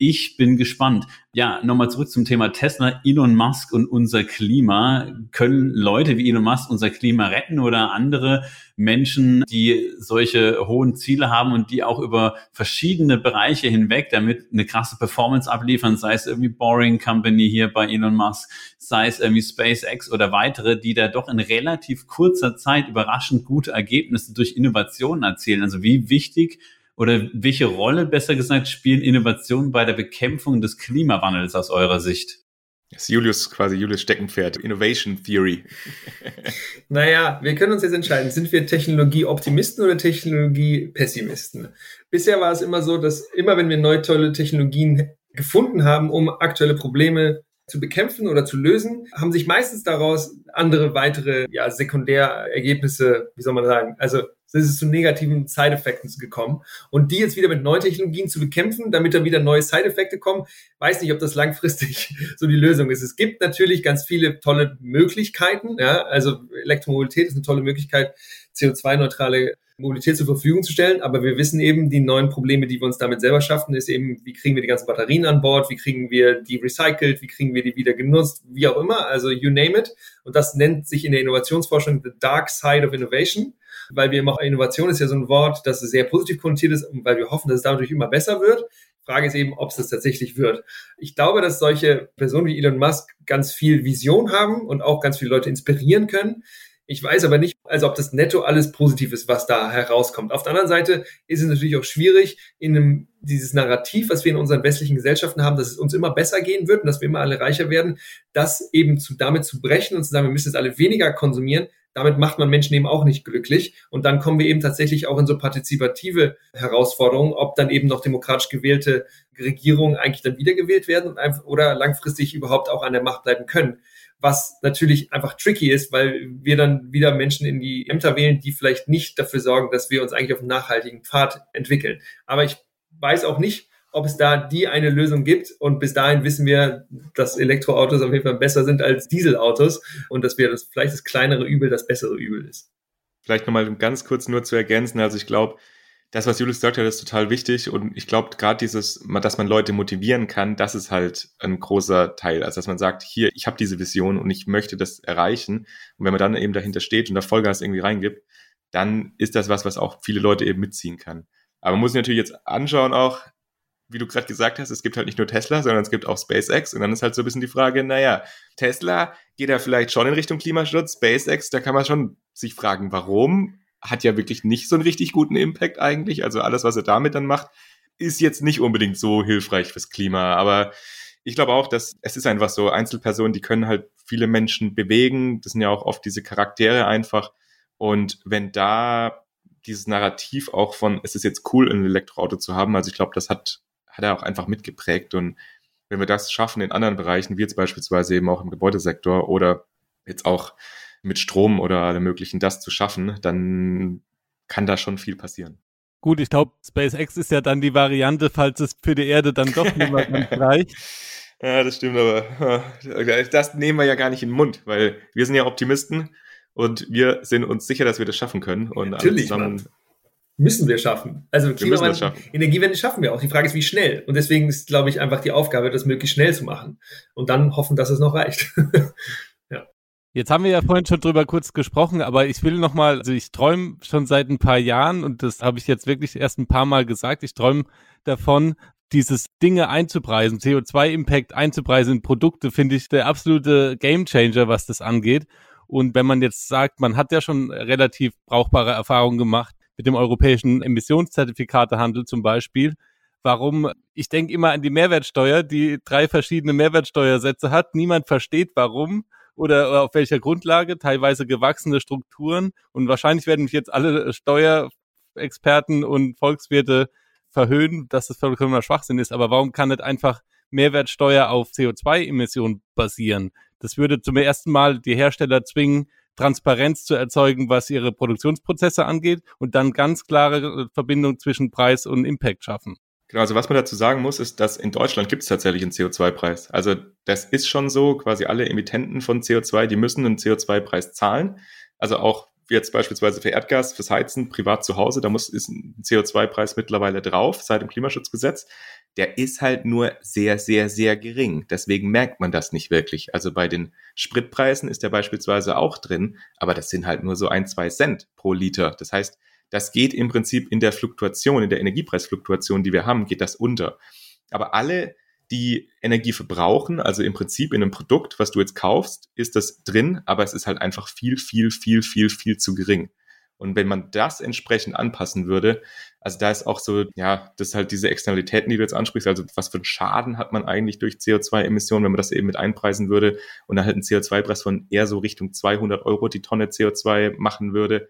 Ich bin gespannt. Ja, nochmal zurück zum Thema Tesla, Elon Musk und unser Klima. Können Leute wie Elon Musk unser Klima retten oder andere Menschen, die solche hohen Ziele haben und die auch über verschiedene Bereiche hinweg damit eine krasse Performance abliefern, sei es irgendwie Boring Company hier bei Elon Musk, sei es irgendwie SpaceX oder weitere, die da doch in relativ kurzer Zeit überraschend gute Ergebnisse durch Innovationen erzielen. Also wie wichtig Oder welche Rolle, besser gesagt, spielen Innovationen bei der Bekämpfung des Klimawandels aus eurer Sicht? Das ist Julius quasi Julius Steckenpferd, Innovation Theory. naja, wir können uns jetzt entscheiden, sind wir Technologie-Optimisten oder Technologie-Pessimisten? Bisher war es immer so, dass immer wenn wir neue tolle Technologien gefunden haben, um aktuelle Probleme zu bekämpfen oder zu lösen, haben sich meistens daraus andere weitere ja, Sekundärergebnisse, wie soll man sagen, also es ist zu negativen Side-Effekten gekommen. Und die jetzt wieder mit neuen Technologien zu bekämpfen, damit da wieder neue Side-Effekte kommen, weiß nicht, ob das langfristig so die Lösung ist. Es gibt natürlich ganz viele tolle Möglichkeiten. Ja, also Elektromobilität ist eine tolle Möglichkeit, CO2-neutrale Mobilität zur Verfügung zu stellen. Aber wir wissen eben, die neuen Probleme, die wir uns damit selber schaffen, ist eben, wie kriegen wir die ganzen Batterien an Bord, wie kriegen wir die recycelt, wie kriegen wir die wieder genutzt, wie auch immer. Also you name it. Und das nennt sich in der Innovationsforschung the dark side of innovation weil wir immer, Innovation ist ja so ein Wort, das sehr positiv konnotiert ist weil wir hoffen, dass es dadurch immer besser wird. Frage ist eben, ob es das tatsächlich wird. Ich glaube, dass solche Personen wie Elon Musk ganz viel Vision haben und auch ganz viele Leute inspirieren können. Ich weiß aber nicht, also ob das netto alles positiv ist, was da herauskommt. Auf der anderen Seite ist es natürlich auch schwierig, in einem, dieses Narrativ, was wir in unseren westlichen Gesellschaften haben, dass es uns immer besser gehen wird und dass wir immer alle reicher werden, das eben zu, damit zu brechen und zu sagen, wir müssen jetzt alle weniger konsumieren, damit macht man Menschen eben auch nicht glücklich. Und dann kommen wir eben tatsächlich auch in so partizipative Herausforderungen, ob dann eben noch demokratisch gewählte Regierungen eigentlich dann wiedergewählt werden oder langfristig überhaupt auch an der Macht bleiben können. Was natürlich einfach tricky ist, weil wir dann wieder Menschen in die Ämter wählen, die vielleicht nicht dafür sorgen, dass wir uns eigentlich auf einem nachhaltigen Pfad entwickeln. Aber ich weiß auch nicht, ob es da die eine Lösung gibt. Und bis dahin wissen wir, dass Elektroautos auf jeden Fall besser sind als Dieselautos und dass wir das vielleicht das kleinere Übel das bessere Übel ist. Vielleicht nochmal ganz kurz nur zu ergänzen. Also ich glaube, das, was Julius gesagt hat, ist total wichtig. Und ich glaube, gerade dieses, dass man Leute motivieren kann, das ist halt ein großer Teil. Also, dass man sagt, hier, ich habe diese Vision und ich möchte das erreichen. Und wenn man dann eben dahinter steht und da Vollgas irgendwie reingibt, dann ist das was, was auch viele Leute eben mitziehen kann. Aber man muss sich natürlich jetzt anschauen auch, wie du gerade gesagt hast, es gibt halt nicht nur Tesla, sondern es gibt auch SpaceX. Und dann ist halt so ein bisschen die Frage, naja, Tesla geht ja vielleicht schon in Richtung Klimaschutz, SpaceX, da kann man schon sich fragen, warum? Hat ja wirklich nicht so einen richtig guten Impact eigentlich. Also alles, was er damit dann macht, ist jetzt nicht unbedingt so hilfreich fürs Klima. Aber ich glaube auch, dass es ist einfach so, Einzelpersonen, die können halt viele Menschen bewegen. Das sind ja auch oft diese Charaktere einfach. Und wenn da dieses Narrativ auch von, es ist jetzt cool, ein Elektroauto zu haben, also ich glaube, das hat hat er auch einfach mitgeprägt. Und wenn wir das schaffen in anderen Bereichen, wie jetzt beispielsweise eben auch im Gebäudesektor oder jetzt auch mit Strom oder allem möglichen das zu schaffen, dann kann da schon viel passieren. Gut, ich glaube, SpaceX ist ja dann die Variante, falls es für die Erde dann doch niemand reicht. Ja, das stimmt, aber das nehmen wir ja gar nicht in den Mund, weil wir sind ja Optimisten und wir sind uns sicher, dass wir das schaffen können. Und Natürlich, zusammen müssen wir schaffen. Also Klimawandel, schaffen. Energiewende schaffen wir auch. Die Frage ist, wie schnell. Und deswegen ist, glaube ich, einfach die Aufgabe, das möglichst schnell zu machen. Und dann hoffen, dass es noch reicht. Jetzt haben wir ja vorhin schon drüber kurz gesprochen, aber ich will noch mal, also ich träume schon seit ein paar Jahren und das habe ich jetzt wirklich erst ein paar Mal gesagt. Ich träume davon, dieses Dinge einzupreisen, CO2-Impact einzupreisen in Produkte, finde ich der absolute Gamechanger, was das angeht. Und wenn man jetzt sagt, man hat ja schon relativ brauchbare Erfahrungen gemacht, mit dem europäischen Emissionszertifikatehandel zum Beispiel. Warum? Ich denke immer an die Mehrwertsteuer, die drei verschiedene Mehrwertsteuersätze hat. Niemand versteht, warum oder auf welcher Grundlage, teilweise gewachsene Strukturen. Und wahrscheinlich werden mich jetzt alle Steuerexperten und Volkswirte verhöhnen, dass das vollkommener Schwachsinn ist. Aber warum kann nicht einfach Mehrwertsteuer auf CO2-Emissionen basieren? Das würde zum ersten Mal die Hersteller zwingen, Transparenz zu erzeugen, was ihre Produktionsprozesse angeht und dann ganz klare Verbindung zwischen Preis und Impact schaffen. Genau, also was man dazu sagen muss, ist, dass in Deutschland gibt es tatsächlich einen CO2-Preis. Also das ist schon so, quasi alle Emittenten von CO2, die müssen einen CO2-Preis zahlen. Also auch jetzt beispielsweise für Erdgas, fürs Heizen, privat zu Hause, da muss, ist ein CO2-Preis mittlerweile drauf, seit dem Klimaschutzgesetz der ist halt nur sehr, sehr, sehr gering. Deswegen merkt man das nicht wirklich. Also bei den Spritpreisen ist der beispielsweise auch drin, aber das sind halt nur so ein, zwei Cent pro Liter. Das heißt, das geht im Prinzip in der Fluktuation, in der Energiepreisfluktuation, die wir haben, geht das unter. Aber alle, die Energie verbrauchen, also im Prinzip in einem Produkt, was du jetzt kaufst, ist das drin, aber es ist halt einfach viel, viel, viel, viel, viel zu gering. Und wenn man das entsprechend anpassen würde, also da ist auch so, ja, das ist halt diese Externalitäten, die du jetzt ansprichst, also was für einen Schaden hat man eigentlich durch CO2-Emissionen, wenn man das eben mit einpreisen würde und dann halt einen CO2-Preis von eher so Richtung 200 Euro die Tonne CO2 machen würde,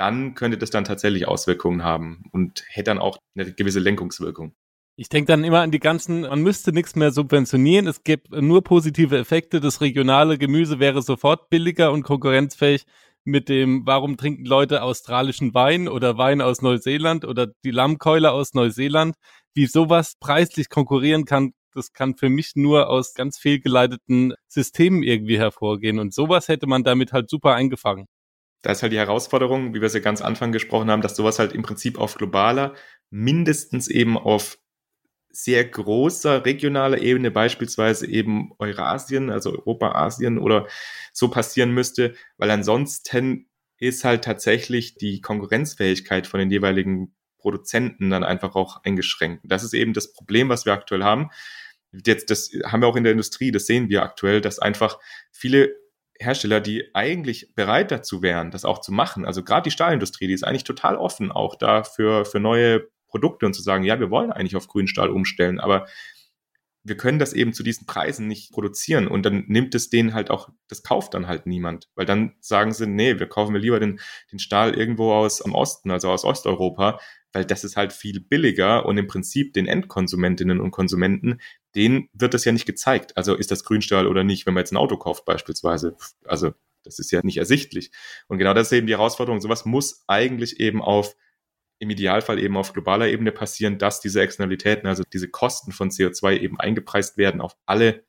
dann könnte das dann tatsächlich Auswirkungen haben und hätte dann auch eine gewisse Lenkungswirkung. Ich denke dann immer an die ganzen, man müsste nichts mehr subventionieren, es gibt nur positive Effekte, das regionale Gemüse wäre sofort billiger und konkurrenzfähig mit dem, warum trinken Leute australischen Wein oder Wein aus Neuseeland oder die Lammkeule aus Neuseeland, wie sowas preislich konkurrieren kann, das kann für mich nur aus ganz fehlgeleiteten Systemen irgendwie hervorgehen. Und sowas hätte man damit halt super eingefangen. Da ist halt die Herausforderung, wie wir es ja ganz Anfang gesprochen haben, dass sowas halt im Prinzip auf globaler, mindestens eben auf sehr großer regionaler Ebene, beispielsweise eben Eurasien, also Europa, Asien oder so passieren müsste, weil ansonsten ist halt tatsächlich die Konkurrenzfähigkeit von den jeweiligen Produzenten dann einfach auch eingeschränkt. Das ist eben das Problem, was wir aktuell haben. Jetzt, das haben wir auch in der Industrie, das sehen wir aktuell, dass einfach viele Hersteller, die eigentlich bereit dazu wären, das auch zu machen, also gerade die Stahlindustrie, die ist eigentlich total offen auch da für, für neue Produkte und zu sagen, ja, wir wollen eigentlich auf grünen Stahl umstellen, aber wir können das eben zu diesen Preisen nicht produzieren. Und dann nimmt es denen halt auch, das kauft dann halt niemand, weil dann sagen sie, nee, wir kaufen wir lieber den, den Stahl irgendwo aus am Osten, also aus Osteuropa, weil das ist halt viel billiger und im Prinzip den Endkonsumentinnen und Konsumenten, denen wird das ja nicht gezeigt. Also ist das Grünstahl oder nicht, wenn man jetzt ein Auto kauft beispielsweise. Also das ist ja nicht ersichtlich. Und genau das ist eben die Herausforderung. Sowas muss eigentlich eben auf im Idealfall eben auf globaler Ebene passieren, dass diese Externalitäten, also diese Kosten von CO2 eben eingepreist werden auf alle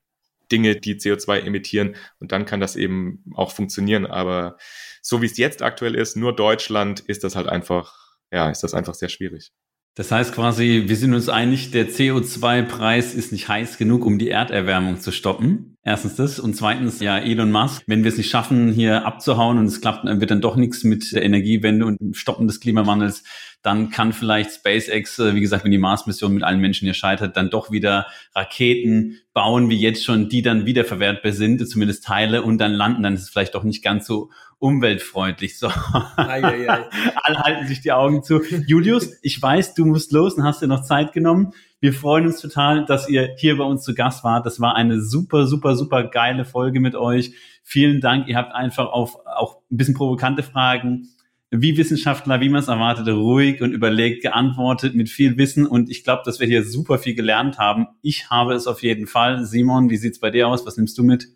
Dinge, die CO2 emittieren. Und dann kann das eben auch funktionieren. Aber so wie es jetzt aktuell ist, nur Deutschland, ist das halt einfach, ja, ist das einfach sehr schwierig. Das heißt quasi, wir sind uns einig, der CO2-Preis ist nicht heiß genug, um die Erderwärmung zu stoppen. Erstens das. Und zweitens, ja, Elon Musk, wenn wir es nicht schaffen, hier abzuhauen und es klappt, dann wird dann doch nichts mit der Energiewende und dem Stoppen des Klimawandels, dann kann vielleicht SpaceX, äh, wie gesagt, wenn die Mars-Mission mit allen Menschen hier scheitert, dann doch wieder Raketen bauen, wie jetzt schon, die dann wiederverwertbar sind, zumindest Teile, und dann landen. Dann ist es vielleicht doch nicht ganz so umweltfreundlich. So. Ei, ei, ei. Alle halten sich die Augen zu. Julius, ich weiß, du musst los und hast dir noch Zeit genommen. Wir freuen uns total, dass ihr hier bei uns zu Gast wart. Das war eine super, super, super geile Folge mit euch. Vielen Dank. Ihr habt einfach auf auch ein bisschen provokante Fragen wie Wissenschaftler, wie man es erwartete, ruhig und überlegt geantwortet mit viel Wissen. Und ich glaube, dass wir hier super viel gelernt haben. Ich habe es auf jeden Fall. Simon, wie sieht's bei dir aus? Was nimmst du mit?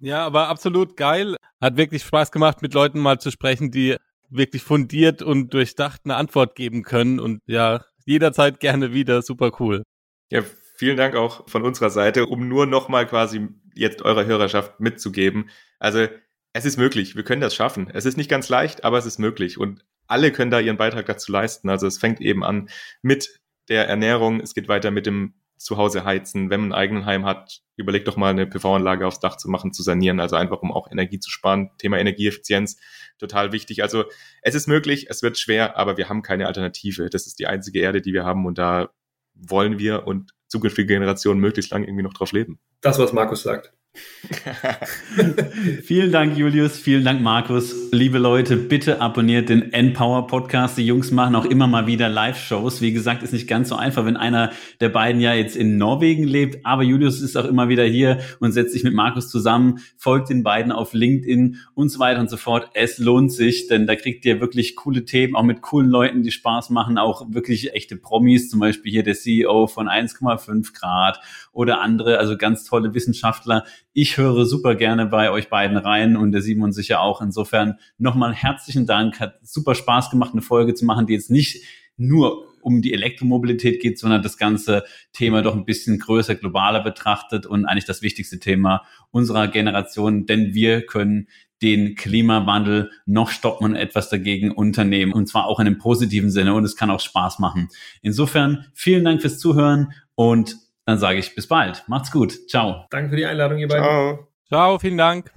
Ja, aber absolut geil. Hat wirklich Spaß gemacht, mit Leuten mal zu sprechen, die wirklich fundiert und durchdacht eine Antwort geben können. Und ja, jederzeit gerne wieder. Super cool. Ja, vielen Dank auch von unserer Seite, um nur nochmal quasi jetzt eurer Hörerschaft mitzugeben. Also es ist möglich, wir können das schaffen. Es ist nicht ganz leicht, aber es ist möglich und alle können da ihren Beitrag dazu leisten. Also es fängt eben an mit der Ernährung, es geht weiter mit dem Zuhause heizen. Wenn man ein eigenes Heim hat, überlegt doch mal eine PV-Anlage aufs Dach zu machen, zu sanieren, also einfach um auch Energie zu sparen. Thema Energieeffizienz, total wichtig. Also es ist möglich, es wird schwer, aber wir haben keine Alternative. Das ist die einzige Erde, die wir haben und da wollen wir und zukünftige Generationen möglichst lang irgendwie noch drauf leben. Das, was Markus sagt. vielen Dank, Julius. Vielen Dank, Markus. Liebe Leute, bitte abonniert den Empower Podcast. Die Jungs machen auch immer mal wieder Live-Shows. Wie gesagt, ist nicht ganz so einfach, wenn einer der beiden ja jetzt in Norwegen lebt. Aber Julius ist auch immer wieder hier und setzt sich mit Markus zusammen, folgt den beiden auf LinkedIn und so weiter und so fort. Es lohnt sich, denn da kriegt ihr wirklich coole Themen, auch mit coolen Leuten, die Spaß machen, auch wirklich echte Promis, zum Beispiel hier der CEO von 1,5 Grad oder andere, also ganz tolle Wissenschaftler ich höre super gerne bei euch beiden rein und der Simon sicher auch. Insofern nochmal herzlichen Dank. Hat super Spaß gemacht, eine Folge zu machen, die jetzt nicht nur um die Elektromobilität geht, sondern das ganze Thema doch ein bisschen größer, globaler betrachtet und eigentlich das wichtigste Thema unserer Generation, denn wir können den Klimawandel noch stoppen und etwas dagegen unternehmen und zwar auch in einem positiven Sinne und es kann auch Spaß machen. Insofern vielen Dank fürs Zuhören und dann sage ich bis bald. Macht's gut. Ciao. Danke für die Einladung, ihr beiden. Ciao. Ciao, vielen Dank.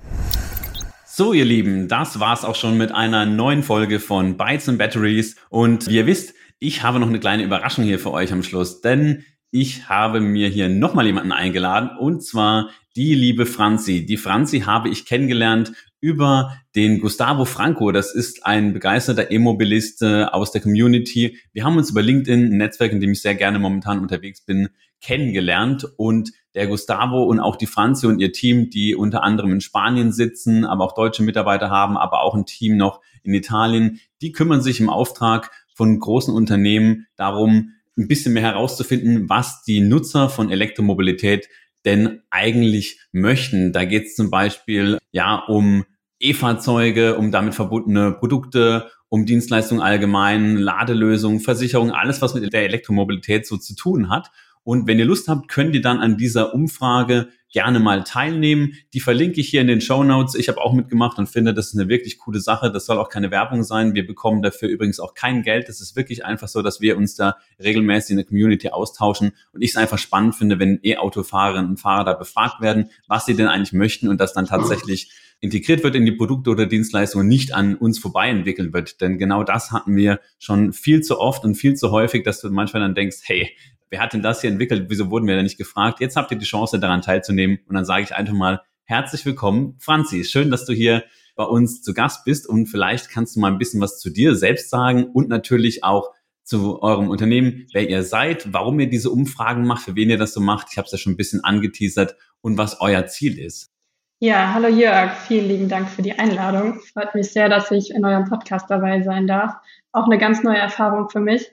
So, ihr Lieben, das war's auch schon mit einer neuen Folge von Bytes and Batteries. Und wie ihr wisst, ich habe noch eine kleine Überraschung hier für euch am Schluss, denn Ich habe mir hier nochmal jemanden eingeladen und zwar die liebe Franzi. Die Franzi habe ich kennengelernt über den Gustavo Franco. Das ist ein begeisterter E-Mobilist aus der Community. Wir haben uns über LinkedIn, ein Netzwerk, in dem ich sehr gerne momentan unterwegs bin, kennengelernt und der Gustavo und auch die Franzi und ihr Team, die unter anderem in Spanien sitzen, aber auch deutsche Mitarbeiter haben, aber auch ein Team noch in Italien, die kümmern sich im Auftrag von großen Unternehmen darum, ein bisschen mehr herauszufinden, was die Nutzer von Elektromobilität denn eigentlich möchten. Da geht es zum Beispiel ja um E-Fahrzeuge, um damit verbundene Produkte, um Dienstleistungen allgemein, Ladelösungen, Versicherungen, alles, was mit der Elektromobilität so zu tun hat. Und wenn ihr Lust habt, könnt ihr dann an dieser Umfrage gerne mal teilnehmen. Die verlinke ich hier in den Show Notes. Ich habe auch mitgemacht und finde, das ist eine wirklich coole Sache. Das soll auch keine Werbung sein. Wir bekommen dafür übrigens auch kein Geld. Es ist wirklich einfach so, dass wir uns da regelmäßig in der Community austauschen und ich es einfach spannend finde, wenn E-Autofahrerinnen und Fahrer da befragt werden, was sie denn eigentlich möchten und das dann tatsächlich integriert wird in die Produkte oder Dienstleistungen, nicht an uns vorbei entwickelt wird. Denn genau das hatten wir schon viel zu oft und viel zu häufig, dass du manchmal dann denkst, hey, wer hat denn das hier entwickelt? Wieso wurden wir da nicht gefragt? Jetzt habt ihr die Chance, daran teilzunehmen. Und dann sage ich einfach mal herzlich willkommen, Franzi. Schön, dass du hier bei uns zu Gast bist und vielleicht kannst du mal ein bisschen was zu dir selbst sagen und natürlich auch zu eurem Unternehmen, wer ihr seid, warum ihr diese Umfragen macht, für wen ihr das so macht. Ich habe es ja schon ein bisschen angeteasert und was euer Ziel ist. Ja, hallo Jörg, vielen lieben Dank für die Einladung. Freut mich sehr, dass ich in eurem Podcast dabei sein darf. Auch eine ganz neue Erfahrung für mich.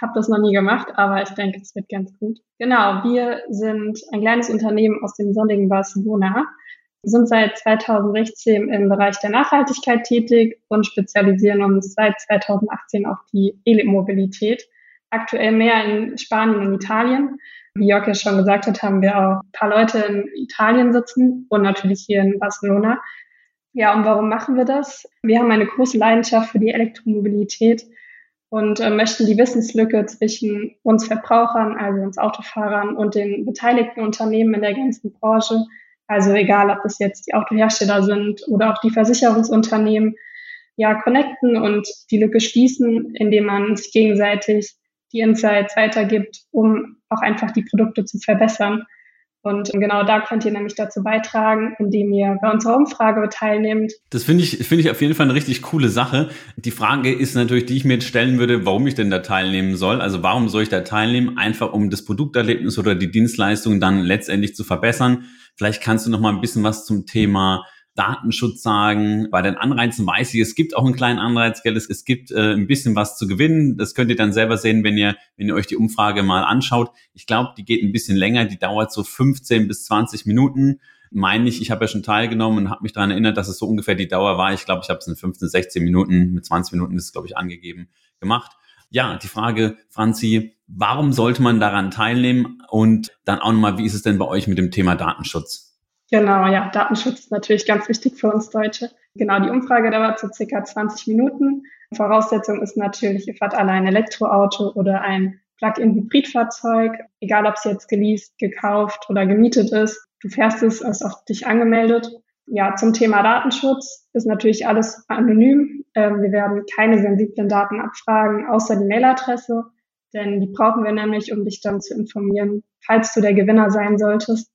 Habe das noch nie gemacht, aber ich denke, es wird ganz gut. Genau, wir sind ein kleines Unternehmen aus dem sonnigen Barcelona, sind seit 2016 im Bereich der Nachhaltigkeit tätig und spezialisieren uns seit 2018 auf die E-Mobilität. Aktuell mehr in Spanien und Italien. Wie Jörg ja schon gesagt hat, haben wir auch ein paar Leute in Italien sitzen und natürlich hier in Barcelona. Ja, und warum machen wir das? Wir haben eine große Leidenschaft für die Elektromobilität und äh, möchten die Wissenslücke zwischen uns Verbrauchern, also uns Autofahrern und den beteiligten Unternehmen in der ganzen Branche, also egal, ob das jetzt die Autohersteller sind oder auch die Versicherungsunternehmen, ja, connecten und die Lücke schließen, indem man sich gegenseitig die Insights weitergibt, um auch einfach die Produkte zu verbessern. Und genau da könnt ihr nämlich dazu beitragen, indem ihr bei unserer Umfrage teilnehmt. Das finde ich, finde ich auf jeden Fall eine richtig coole Sache. Die Frage ist natürlich, die ich mir jetzt stellen würde, warum ich denn da teilnehmen soll. Also warum soll ich da teilnehmen? Einfach um das Produkterlebnis oder die Dienstleistung dann letztendlich zu verbessern. Vielleicht kannst du noch mal ein bisschen was zum Thema Datenschutz sagen. Bei den Anreizen weiß ich, es gibt auch einen kleinen Anreiz, gell? Es, es gibt äh, ein bisschen was zu gewinnen. Das könnt ihr dann selber sehen, wenn ihr, wenn ihr euch die Umfrage mal anschaut. Ich glaube, die geht ein bisschen länger, die dauert so 15 bis 20 Minuten. Meine ich, ich habe ja schon teilgenommen und habe mich daran erinnert, dass es so ungefähr die Dauer war. Ich glaube, ich habe es in 15, 16 Minuten, mit 20 Minuten ist es, glaube ich, angegeben, gemacht. Ja, die Frage, Franzi, warum sollte man daran teilnehmen? Und dann auch nochmal, wie ist es denn bei euch mit dem Thema Datenschutz? Genau, ja, Datenschutz ist natürlich ganz wichtig für uns Deutsche. Genau, die Umfrage dauert so circa 20 Minuten. Voraussetzung ist natürlich, ihr fahrt alle ein Elektroauto oder ein Plug-in-Hybridfahrzeug, egal ob es jetzt geleast, gekauft oder gemietet ist. Du fährst es, ist auch dich angemeldet. Ja, zum Thema Datenschutz ist natürlich alles anonym. Ähm, wir werden keine sensiblen Daten abfragen, außer die Mailadresse, denn die brauchen wir nämlich, um dich dann zu informieren, falls du der Gewinner sein solltest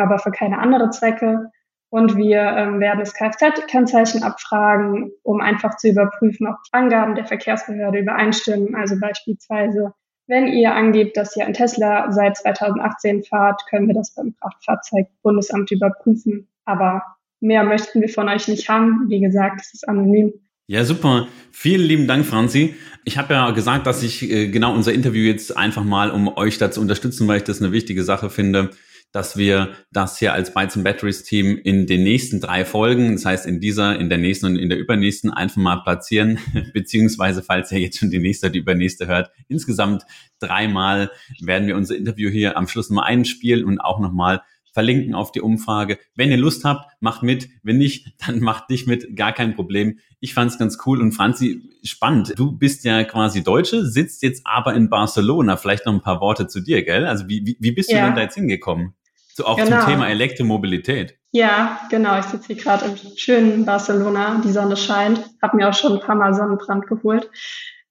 aber für keine andere Zwecke. Und wir ähm, werden das Kfz-Kennzeichen abfragen, um einfach zu überprüfen, ob Angaben der Verkehrsbehörde übereinstimmen. Also beispielsweise, wenn ihr angebt, dass ihr ein Tesla seit 2018 fahrt, können wir das beim Kraftfahrzeugbundesamt überprüfen. Aber mehr möchten wir von euch nicht haben. Wie gesagt, es ist anonym. Ja, super. Vielen lieben Dank, Franzi. Ich habe ja gesagt, dass ich äh, genau unser Interview jetzt einfach mal, um euch da zu unterstützen, weil ich das eine wichtige Sache finde, dass wir das hier als Bytes and Batteries Team in den nächsten drei Folgen, das heißt in dieser, in der nächsten und in der übernächsten einfach mal platzieren, beziehungsweise falls ihr jetzt schon die nächste oder die übernächste hört, insgesamt dreimal werden wir unser Interview hier am Schluss mal einspielen und auch nochmal verlinken auf die Umfrage. Wenn ihr Lust habt, macht mit. Wenn nicht, dann macht nicht mit. Gar kein Problem. Ich fand es ganz cool. Und Franzi, spannend. Du bist ja quasi Deutsche, sitzt jetzt aber in Barcelona. Vielleicht noch ein paar Worte zu dir, gell? Also wie, wie, wie bist du denn da jetzt hingekommen? So auch genau. zum Thema Elektromobilität. Ja, genau. Ich sitze hier gerade im schönen Barcelona. Die Sonne scheint. Habe mir auch schon ein paar Mal Sonnenbrand geholt.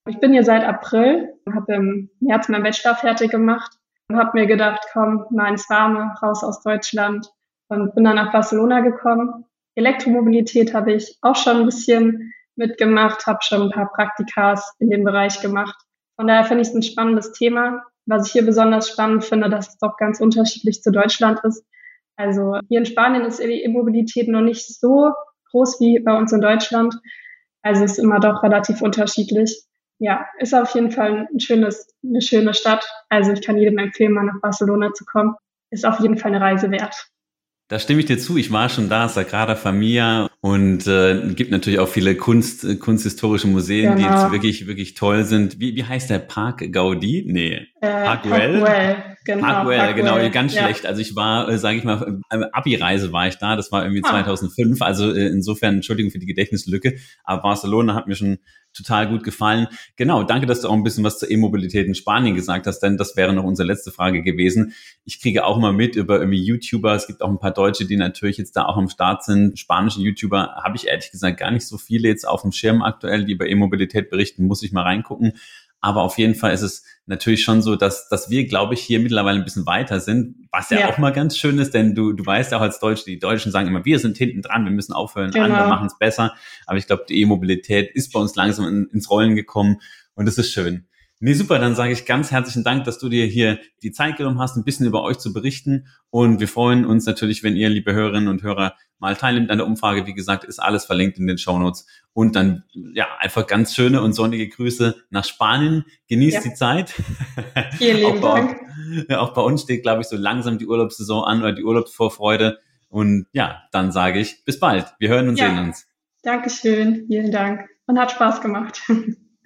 Ich bin hier seit April, habe im März meinen Bachelor fertig gemacht und habe mir gedacht, komm, mal ins Warme, raus aus Deutschland und bin dann nach Barcelona gekommen. Elektromobilität habe ich auch schon ein bisschen mitgemacht, habe schon ein paar Praktikas in dem Bereich gemacht. Von daher finde ich es ein spannendes Thema. Was ich hier besonders spannend finde, dass es doch ganz unterschiedlich zu Deutschland ist. Also hier in Spanien ist die E-Mobilität noch nicht so groß wie bei uns in Deutschland. Also ist immer doch relativ unterschiedlich. Ja, ist auf jeden Fall ein schönes, eine schöne Stadt. Also ich kann jedem empfehlen, mal nach Barcelona zu kommen. Ist auf jeden Fall eine Reise wert. Da stimme ich dir zu. Ich war schon da, Sagrada Familia und äh, gibt natürlich auch viele Kunst, äh, kunsthistorische Museen, genau. die jetzt wirklich, wirklich toll sind. Wie, wie heißt der Park Gaudi? Nee. Äh, Parkwell. Parkwell, genau. Parkwell, Parkwell. genau, ganz ja. schlecht. Also ich war, äh, sage ich mal, Abi-Reise war ich da. Das war irgendwie ah. 2005. Also äh, insofern Entschuldigung für die Gedächtnislücke. Aber Barcelona hat mir schon total gut gefallen. Genau, danke, dass du auch ein bisschen was zur E-Mobilität in Spanien gesagt hast, denn das wäre noch unsere letzte Frage gewesen. Ich kriege auch immer mit über irgendwie YouTuber. Es gibt auch ein paar Deutsche, die natürlich jetzt da auch am Start sind. Spanische YouTuber habe ich ehrlich gesagt gar nicht so viele jetzt auf dem Schirm aktuell, die über E-Mobilität berichten. Muss ich mal reingucken. Aber auf jeden Fall ist es natürlich schon so, dass, dass wir, glaube ich, hier mittlerweile ein bisschen weiter sind, was ja, ja, auch mal ganz schön ist, denn du, du weißt ja auch als Deutsche, die Deutschen sagen immer, wir sind hinten dran, wir müssen aufhören, genau. andere machen es besser. Aber ich glaube, die E-Mobilität ist bei uns langsam in, ins Rollen gekommen und das ist schön. Nee, super, dann sage ich ganz herzlichen Dank, dass du dir hier die Zeit genommen hast, ein bisschen über euch zu berichten. Und wir freuen uns natürlich, wenn ihr, liebe Hörerinnen und Hörer, mal teilnimmt an der Umfrage. Wie gesagt, ist alles verlinkt in den Show Notes. Und dann, ja, einfach ganz schöne und sonnige Grüße nach Spanien. Genießt ja. die Zeit. Vielen lieben auch, Dank. Bei, auch bei uns steht, glaube ich, so langsam die Urlaubssaison an oder die Urlaubsvorfreude. Und ja, dann sage ich bis bald. Wir hören und ja. sehen uns. Dankeschön. Vielen Dank. Und hat Spaß gemacht.